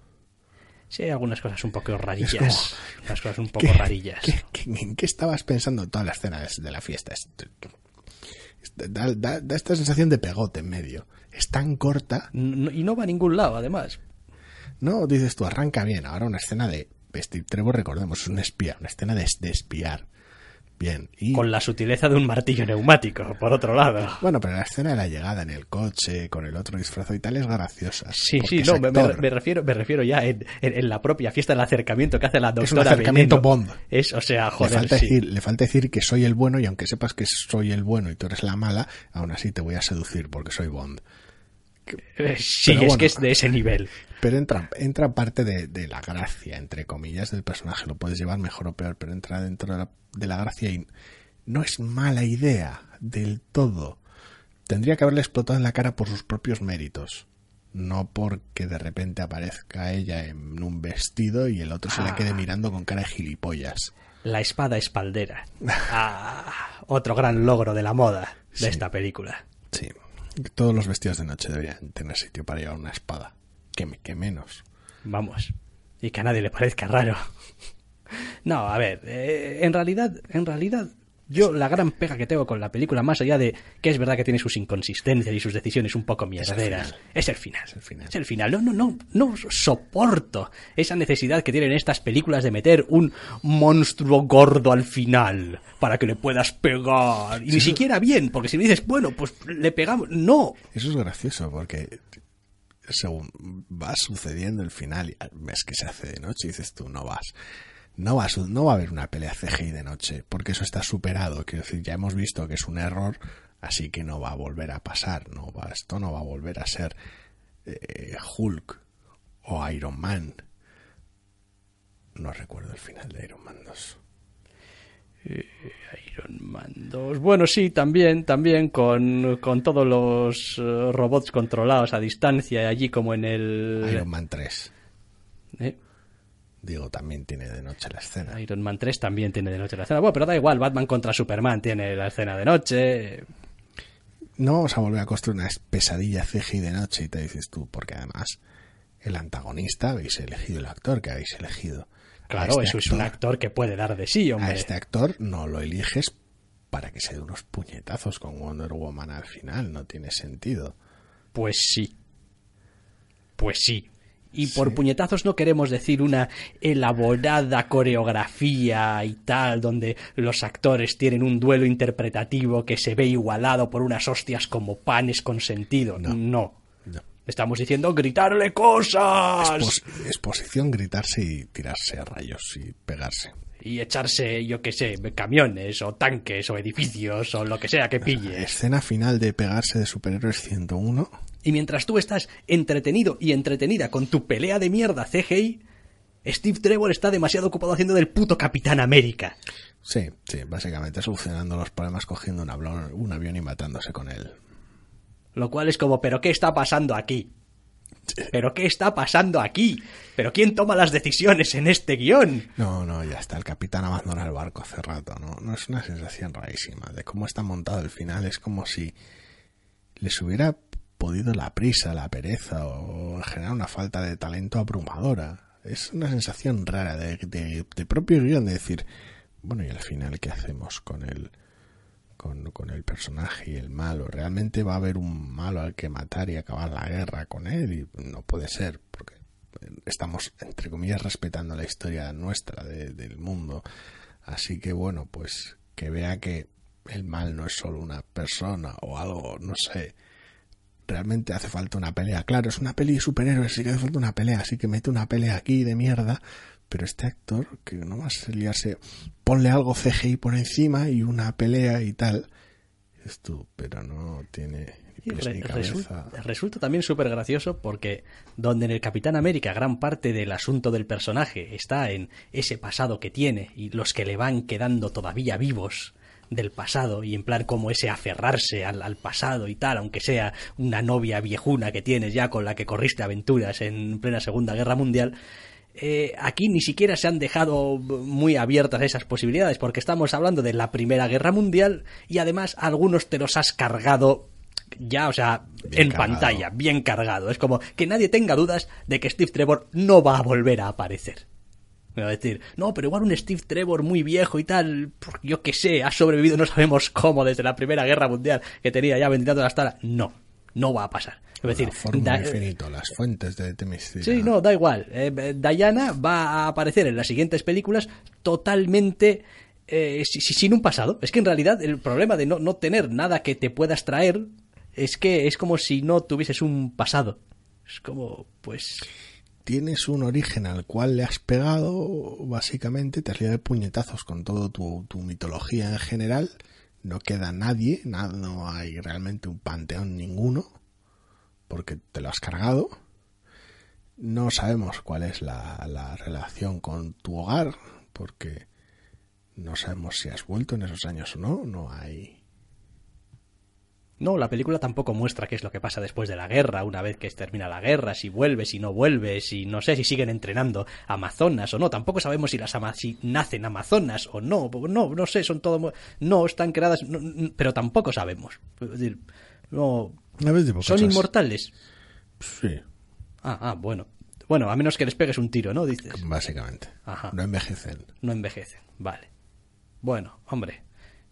Sí, hay algunas cosas un poco rarillas. Unas cosas un poco ¿Qué- rarillas. qué- qué- ¿En qué estabas pensando en toda la escena de, la fiesta? Es- es- Da, da- da esta sensación de pegote en medio. Es tan corta. No- y no va a ningún lado, además. No, dices tú, arranca bien. Ahora una escena de Steve Trevor, recordemos, es un espía, una escena de, de espiar. Bien. Y, Con la sutileza de un martillo neumático, por otro lado. Bueno, pero la escena de la llegada en el coche, con el otro disfrazado y tal, es graciosa. Sí, sí, no, me, me- actor. me refiero, me refiero ya en, en- en la propia fiesta del acercamiento que hace la doctora Es un acercamiento Veneno. Bond. Es, o sea, le, joder, falta sí. decir, le falta decir que soy el bueno y aunque sepas que soy el bueno y tú eres la mala, aún así te voy a seducir porque soy Bond. Eh, Sí, Pero es bueno. que es de ese nivel. Pero entra, entra parte de, de la gracia, entre comillas, del personaje. Lo puedes llevar mejor o peor, pero entra dentro de la, de la gracia y no es mala idea del todo. Tendría que haberle explotado en la cara por sus propios méritos. No porque de repente aparezca ella en un vestido y el otro se la Ah. quede mirando con cara de gilipollas. La espada espaldera. Ah, otro gran logro de la moda de Sí. esta película. Sí. Todos los vestidos de noche deberían tener sitio para llevar una espada. Que, que menos. Vamos. Y que a nadie le parezca raro. No, a ver, eh, en realidad, en realidad, yo la gran pega que tengo con la película, más allá de que es verdad que tiene sus inconsistencias y sus decisiones un poco mierderas, es el final. Es el final. Es el final. No, no, no, no soporto esa necesidad que tienen estas películas de meter un monstruo gordo al final para que le puedas pegar. Y ni siquiera bien, porque si me dices, bueno, pues le pegamos. No, Eso es gracioso porque según va sucediendo el final ves que se hace de noche y dices tú no vas. No va, no va a haber una pelea CGI de noche porque eso está superado. Quiero decir, ya hemos visto que es un error, así que no va a volver a pasar. No va, esto no va a volver a ser eh, Hulk o Iron Man. No recuerdo el final de Iron Man 2. Iron Man 2. Bueno, sí, también, también con, con todos los eh, robots controlados a distancia, allí como en el... Iron Man 3. ¿Eh? Digo, también tiene de noche la escena. Iron Man 3 también tiene de noche la escena. Bueno, pero da igual, Batman contra Superman tiene la escena de noche. no vamos a volver a construir una pesadilla CGI de noche y te dices tú, porque además el antagonista habéis elegido el actor que habéis elegido. A Claro, este eso es un actor que puede dar de sí, A hombre. este actor no lo eliges para que se dé unos puñetazos con Wonder Woman al final, no tiene sentido. Pues sí. Pues sí. Y por puñetazos no queremos decir una elaborada coreografía y tal, donde los actores tienen un duelo interpretativo que se ve igualado por unas hostias como panes con sentido. No. No. No. Estamos diciendo gritarle cosas Expos- exposición, gritarse y tirarse a rayos y pegarse. y echarse, yo qué sé, camiones o tanques o edificios o lo que sea que pille. Escena final de pegarse de superhéroes 101. Y mientras tú estás entretenido y entretenida con tu pelea de mierda CGI, Steve Trevor está demasiado ocupado haciendo del puto Capitán América. Sí, sí, básicamente solucionando los problemas cogiendo un avión, un avión y matándose con él. Lo cual es como, ¿pero qué está pasando aquí? ¿Pero qué está pasando aquí? ¿Pero quién toma las decisiones en este guion? No, no, ya está. El capitán abandona el barco hace rato, ¿no? No es una sensación rarísima. De cómo está montado el final. Es como si les hubiera podido la prisa, la pereza o en general una falta de talento abrumadora. Es una sensación rara de, de, de propio guion de decir, bueno, ¿y al final qué hacemos con el, con, con el personaje y el malo? ¿Realmente va a haber un malo al que matar y acabar la guerra con él? Y no puede ser, porque estamos, entre comillas, respetando la historia nuestra de- del mundo. Así que bueno, pues que vea que el mal no es solo una persona o algo, no sé. Realmente hace falta una pelea. Claro, es una peli de superhéroes, sí que hace falta una pelea, así que mete una pelea aquí de mierda. Pero este actor, que no más liarse, ponle algo CGI por encima y una pelea y tal. Es tú, pero no tiene Y ni pies re- ni resulta, también súper gracioso porque donde en el Capitán América gran parte del asunto del personaje está en ese pasado que tiene y los que le van quedando todavía vivos del pasado y en plan como ese aferrarse al, al pasado y tal, aunque sea una novia viejuna que tienes ya con la que corriste aventuras en plena Segunda Guerra Mundial, eh, aquí ni siquiera se han dejado muy abiertas esas posibilidades porque estamos hablando de la Primera Guerra Mundial y además algunos te los has cargado ya, o sea, Bien en cargado. pantalla, bien cargado. Es como que nadie tenga dudas de que Steve Trevor no va a volver a aparecer. Me va a decir, no, pero igual un Steve Trevor muy viejo y tal, yo qué sé, ha sobrevivido no sabemos cómo desde la Primera Guerra Mundial, que tenía ya veintitantos hasta No, no va a pasar. Es decir, da- infinito, las fuentes de Temiscira. Sí, no, da igual. Eh, Diana va a aparecer en las siguientes películas totalmente eh, si- si- sin un pasado. Es que en realidad el problema de no, no tener nada que te puedas traer es que es como si no tuvieses un pasado. Es como, pues... Tienes un origen al cual le has pegado, básicamente, te has liado de puñetazos con todo tu, tu mitología en general. No queda nadie, nada, no hay realmente un panteón ninguno, porque te lo has cargado. No sabemos cuál es la, la relación con tu hogar, porque no sabemos si has vuelto en esos años o no. No hay. No, la película tampoco muestra qué es lo que pasa después de la guerra, una vez que termina la guerra, si vuelve, si no vuelve, si no sé si siguen entrenando amazonas o no. Tampoco sabemos si las ama si nacen amazonas o no. No, no sé, son todo no están creadas, pero tampoco sabemos. Es decir, no son inmortales. Sí, Ah, ah, bueno. Bueno, a menos que les pegues un tiro, ¿no? Dices. básicamente. Ajá. No envejecen. No envejecen. Vale. Bueno, hombre.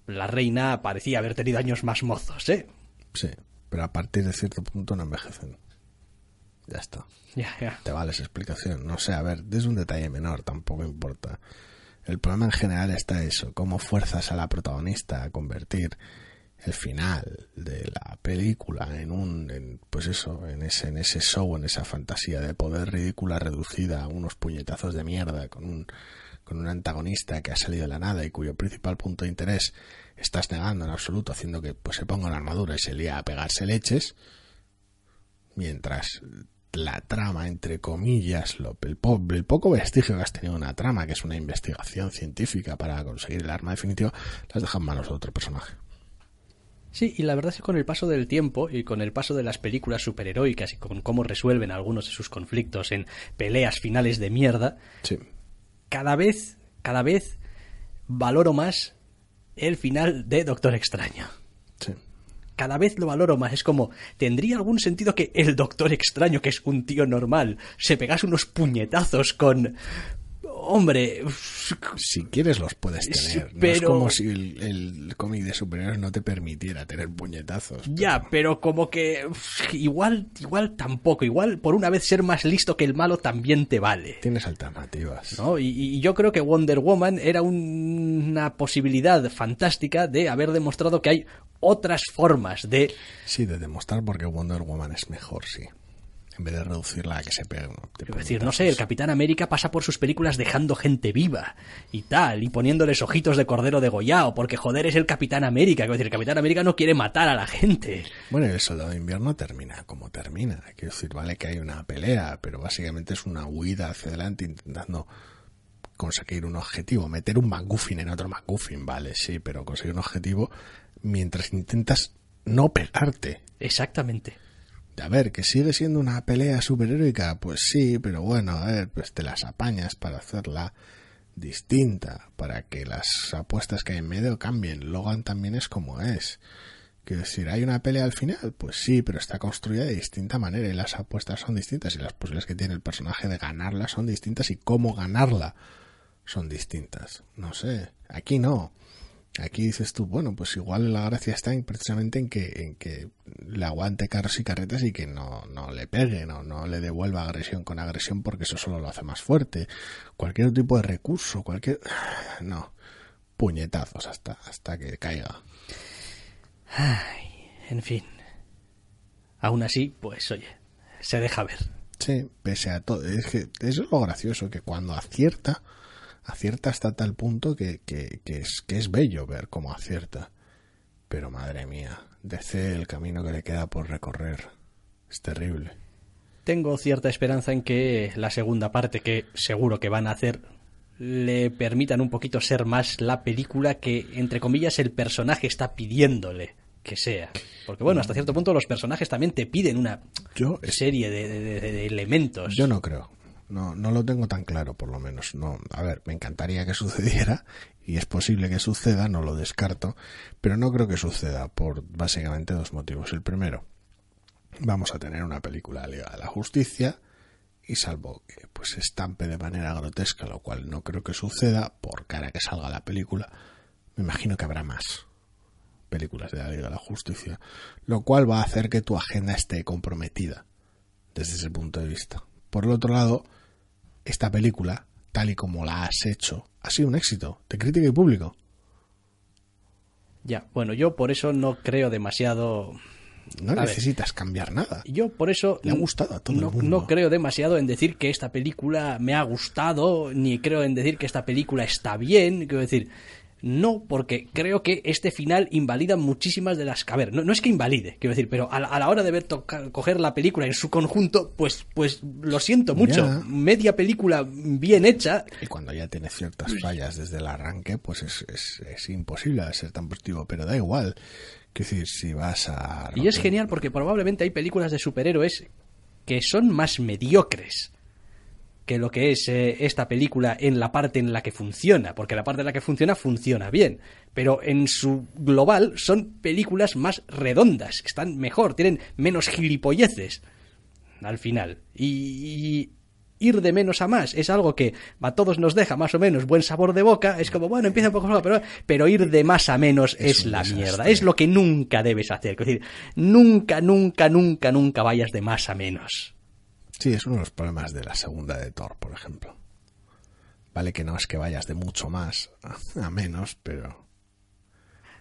La reina parecía haber tenido años más mozos, ¿eh? Sí, pero a partir de cierto punto no envejecen. Ya está. Ya, ya. Te vale esa explicación. No sé, a ver, es un detalle menor, tampoco importa. El problema en general está eso, cómo fuerzas a la protagonista a convertir el final de la película en un, en, pues eso, en ese, en ese show, en esa fantasía de poder ridícula reducida a unos puñetazos de mierda con un, con un antagonista que ha salido de la nada y cuyo principal punto de interés estás negando en absoluto, haciendo que pues se ponga una armadura y se lía a pegarse leches, mientras la trama, entre comillas, lo- el, po- el poco vestigio que has tenido una trama, que es una investigación científica para conseguir el arma definitiva, las dejan manos de otro personaje. Sí, y la verdad es que con el paso del tiempo y con el paso de las películas superheroicas y con cómo resuelven algunos de sus conflictos en peleas finales de mierda, Sí. cada vez, cada vez valoro más el final de Doctor Extraño. Sí. Cada vez lo valoro más. Es como, ¿tendría algún sentido que el Doctor Extraño, que es un tío normal, se pegase unos puñetazos con... Hombre, Si quieres los puedes tener. No es pero- como si el, el cómic de superhéroes no te permitiera tener puñetazos. Ya, pero como que igual, igual tampoco. Igual por una vez ser más listo que el malo también te vale. Tienes alternativas. ¿no? Y, y yo creo que Wonder Woman era un- una posibilidad fantástica de haber demostrado que hay otras formas de... Sí, de demostrar porque Wonder Woman es mejor, sí. En vez de reducirla a que se pegue. uno Es decir, no sé, el. Capitán América pasa por sus películas dejando gente viva y tal, y poniéndoles ojitos de cordero degollado, porque joder es el Capitán América. Es decir, el Capitán América no quiere matar a la gente. Bueno, el soldado de invierno termina como termina. Quiero decir, vale que hay una pelea, pero básicamente es una huida hacia adelante intentando conseguir un objetivo. Meter un McGuffin en otro McGuffin, vale, sí, pero conseguir un objetivo mientras intentas no pegarte. Exactamente. A ver, que sigue siendo una pelea superheroica, pues sí, pero bueno, a ver, pues te las apañas para hacerla distinta, para que las apuestas que hay en medio cambien. Logan también es como es. Quiero decir, ¿hay una pelea al final? Pues sí, pero está construida de distinta manera y las apuestas son distintas y las posibilidades que tiene el personaje de ganarla son distintas y cómo ganarla son distintas. No sé, aquí no. Aquí dices tú, bueno, pues igual la gracia está en, precisamente en que, en que le aguante carros y carretas y que no, no le pegue, no, no le devuelva agresión con agresión porque eso solo lo hace más fuerte. Cualquier tipo de recurso, cualquier... No, puñetazos hasta, hasta que caiga. En fin. Aún así, pues oye, se deja ver. Sí, pese a todo. Es que eso es lo gracioso, que cuando acierta, acierta hasta tal punto que, que, que es, que es bello ver cómo acierta. Pero madre mía, DC el camino que le queda por recorrer es terrible. Tengo cierta esperanza en que la segunda parte, que seguro que van a hacer, le permitan un poquito ser más la película que, entre comillas, el personaje está pidiéndole que sea. Porque bueno, hasta cierto punto los personajes también te piden una Yo, serie de, de- de- de elementos. yo no creo. No, no lo tengo tan claro, por lo menos. No, a ver, me encantaría que sucediera y es posible que suceda, no lo descarto, pero no creo que suceda por básicamente dos motivos. El primero, vamos a tener una película Liga de la Justicia y salvo que pues estampe de manera grotesca, lo cual no creo que suceda por cara que salga la película, me imagino que habrá más películas de la Liga de la Justicia, lo cual va a hacer que tu agenda esté comprometida desde ese punto de vista. Por el otro lado, esta película tal y como la has hecho, ha sido un éxito de crítica y público. Ya, bueno, yo por eso no creo demasiado. No A ver. necesitas cambiar nada. Yo por eso Le ha gustado a todo el mundo. no creo demasiado en decir que esta película me ha gustado, ni creo en decir que esta película está bien. Quiero decir, no, porque creo que este final invalida muchísimas de las. A ver, no, no es que invalide, quiero decir, pero a la, a la hora de ver tocar- coger la película en su conjunto, pues, pues lo siento mucho. Media película bien hecha, Y cuando ya tiene ciertas fallas desde el arranque, pues es, es, es imposible ser tan positivo, pero da igual. Quiero decir, si vas a... Y es genial porque probablemente hay películas de superhéroes que son más mediocres que lo que es eh, esta película en la parte en la que funciona, porque la parte en la que funciona funciona bien, pero en su global son películas más redondas, están mejor, tienen menos gilipolleces al final. Y, y ir de menos a más es algo que a todos nos deja más o menos buen sabor de boca, es como, bueno, empieza un poco pero, pero ir de más a menos Es la desastre. mierda, es lo que nunca debes hacer, es decir, nunca, nunca, nunca, nunca vayas de más a menos. Sí, es uno de los problemas de la segunda de Thor, por ejemplo. Vale que no es que vayas de mucho más a- menos, pero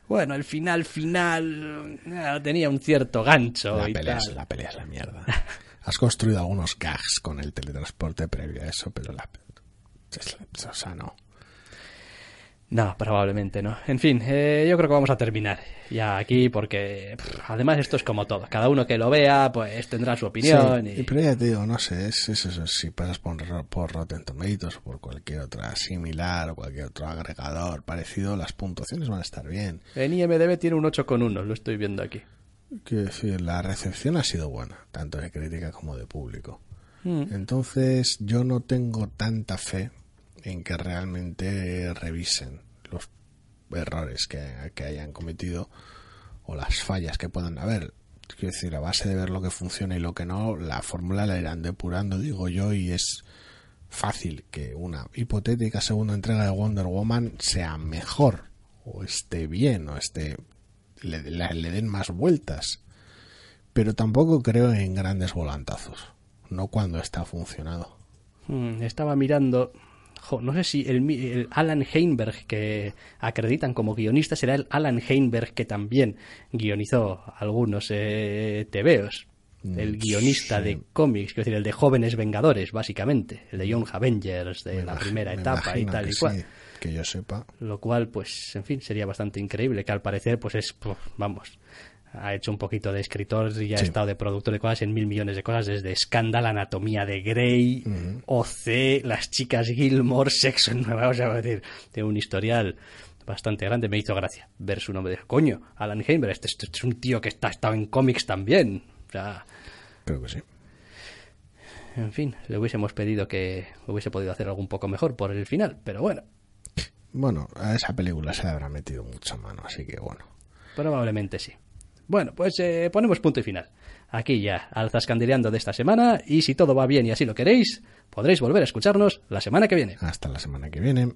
Bueno, el final final eh, tenía un cierto gancho la y pelea, es, la pelea es la mierda. Has construido algunos gags con el teletransporte previo a eso, pero la- O sea, no. No, probablemente no. En fin, eh, yo creo que vamos a terminar ya aquí porque pff, además esto es como todo. Cada uno que lo vea pues tendrá su opinión. Sí, y... pero ya te digo, no sé, es, si pasas por, por Rotten Tomatoes o por cualquier otra similar o cualquier otro agregador parecido, las puntuaciones van a estar bien. En IMDB tiene un 8,1, lo estoy viendo aquí. Quiero decir, la recepción ha sido buena, tanto de crítica como de público. Mm. Entonces, yo no tengo tanta fe en que realmente revisen los errores que, hayan cometido o las fallas que puedan haber. Quiero decir, a base de ver lo que funciona y lo que no, la fórmula la irán depurando, digo yo, y es fácil que una hipotética segunda entrega de Wonder Woman sea mejor, o esté bien, o esté le, den más vueltas. Pero tampoco creo en grandes volantazos, no cuando está funcionado. Mm, Estaba mirando. Jo, no sé si el, el Alan Heinberg que acreditan como guionista será el Alan Heinberg que también guionizó algunos eh, tebeos. El Mm, guionista sí. de cómics, quiero decir, el de Jóvenes Vengadores, básicamente. El de Young Avengers, de Me la primera me etapa y tal y cual. sí, que yo sepa. Lo cual, pues, en fin, sería bastante increíble, que al parecer, pues es, pues, vamos, ha hecho un poquito de escritor y ha Sí. estado de productor de cosas en mil millones de cosas, desde Scandal, Anatomía de Grey, OC, Las Chicas Gilmore, Sexo en Nueva o sea, decir, tiene un historial bastante grande, me hizo gracia ver su nombre. Coño, Alan Heinberg, este, este es un tío que está, ha estado en cómics también. O sea, Creo que sí. en fin, le hubiésemos pedido que hubiese podido hacer algo un poco mejor por el final, pero bueno, Bueno, a esa película se le habrá metido mucha mano, así que bueno. Probablemente sí. Bueno, pues eh, ponemos punto y final. Aquí ya, al zascandileando de esta semana, y si todo va bien y así lo queréis, podréis volver a escucharnos la semana que viene. Hasta la semana que viene.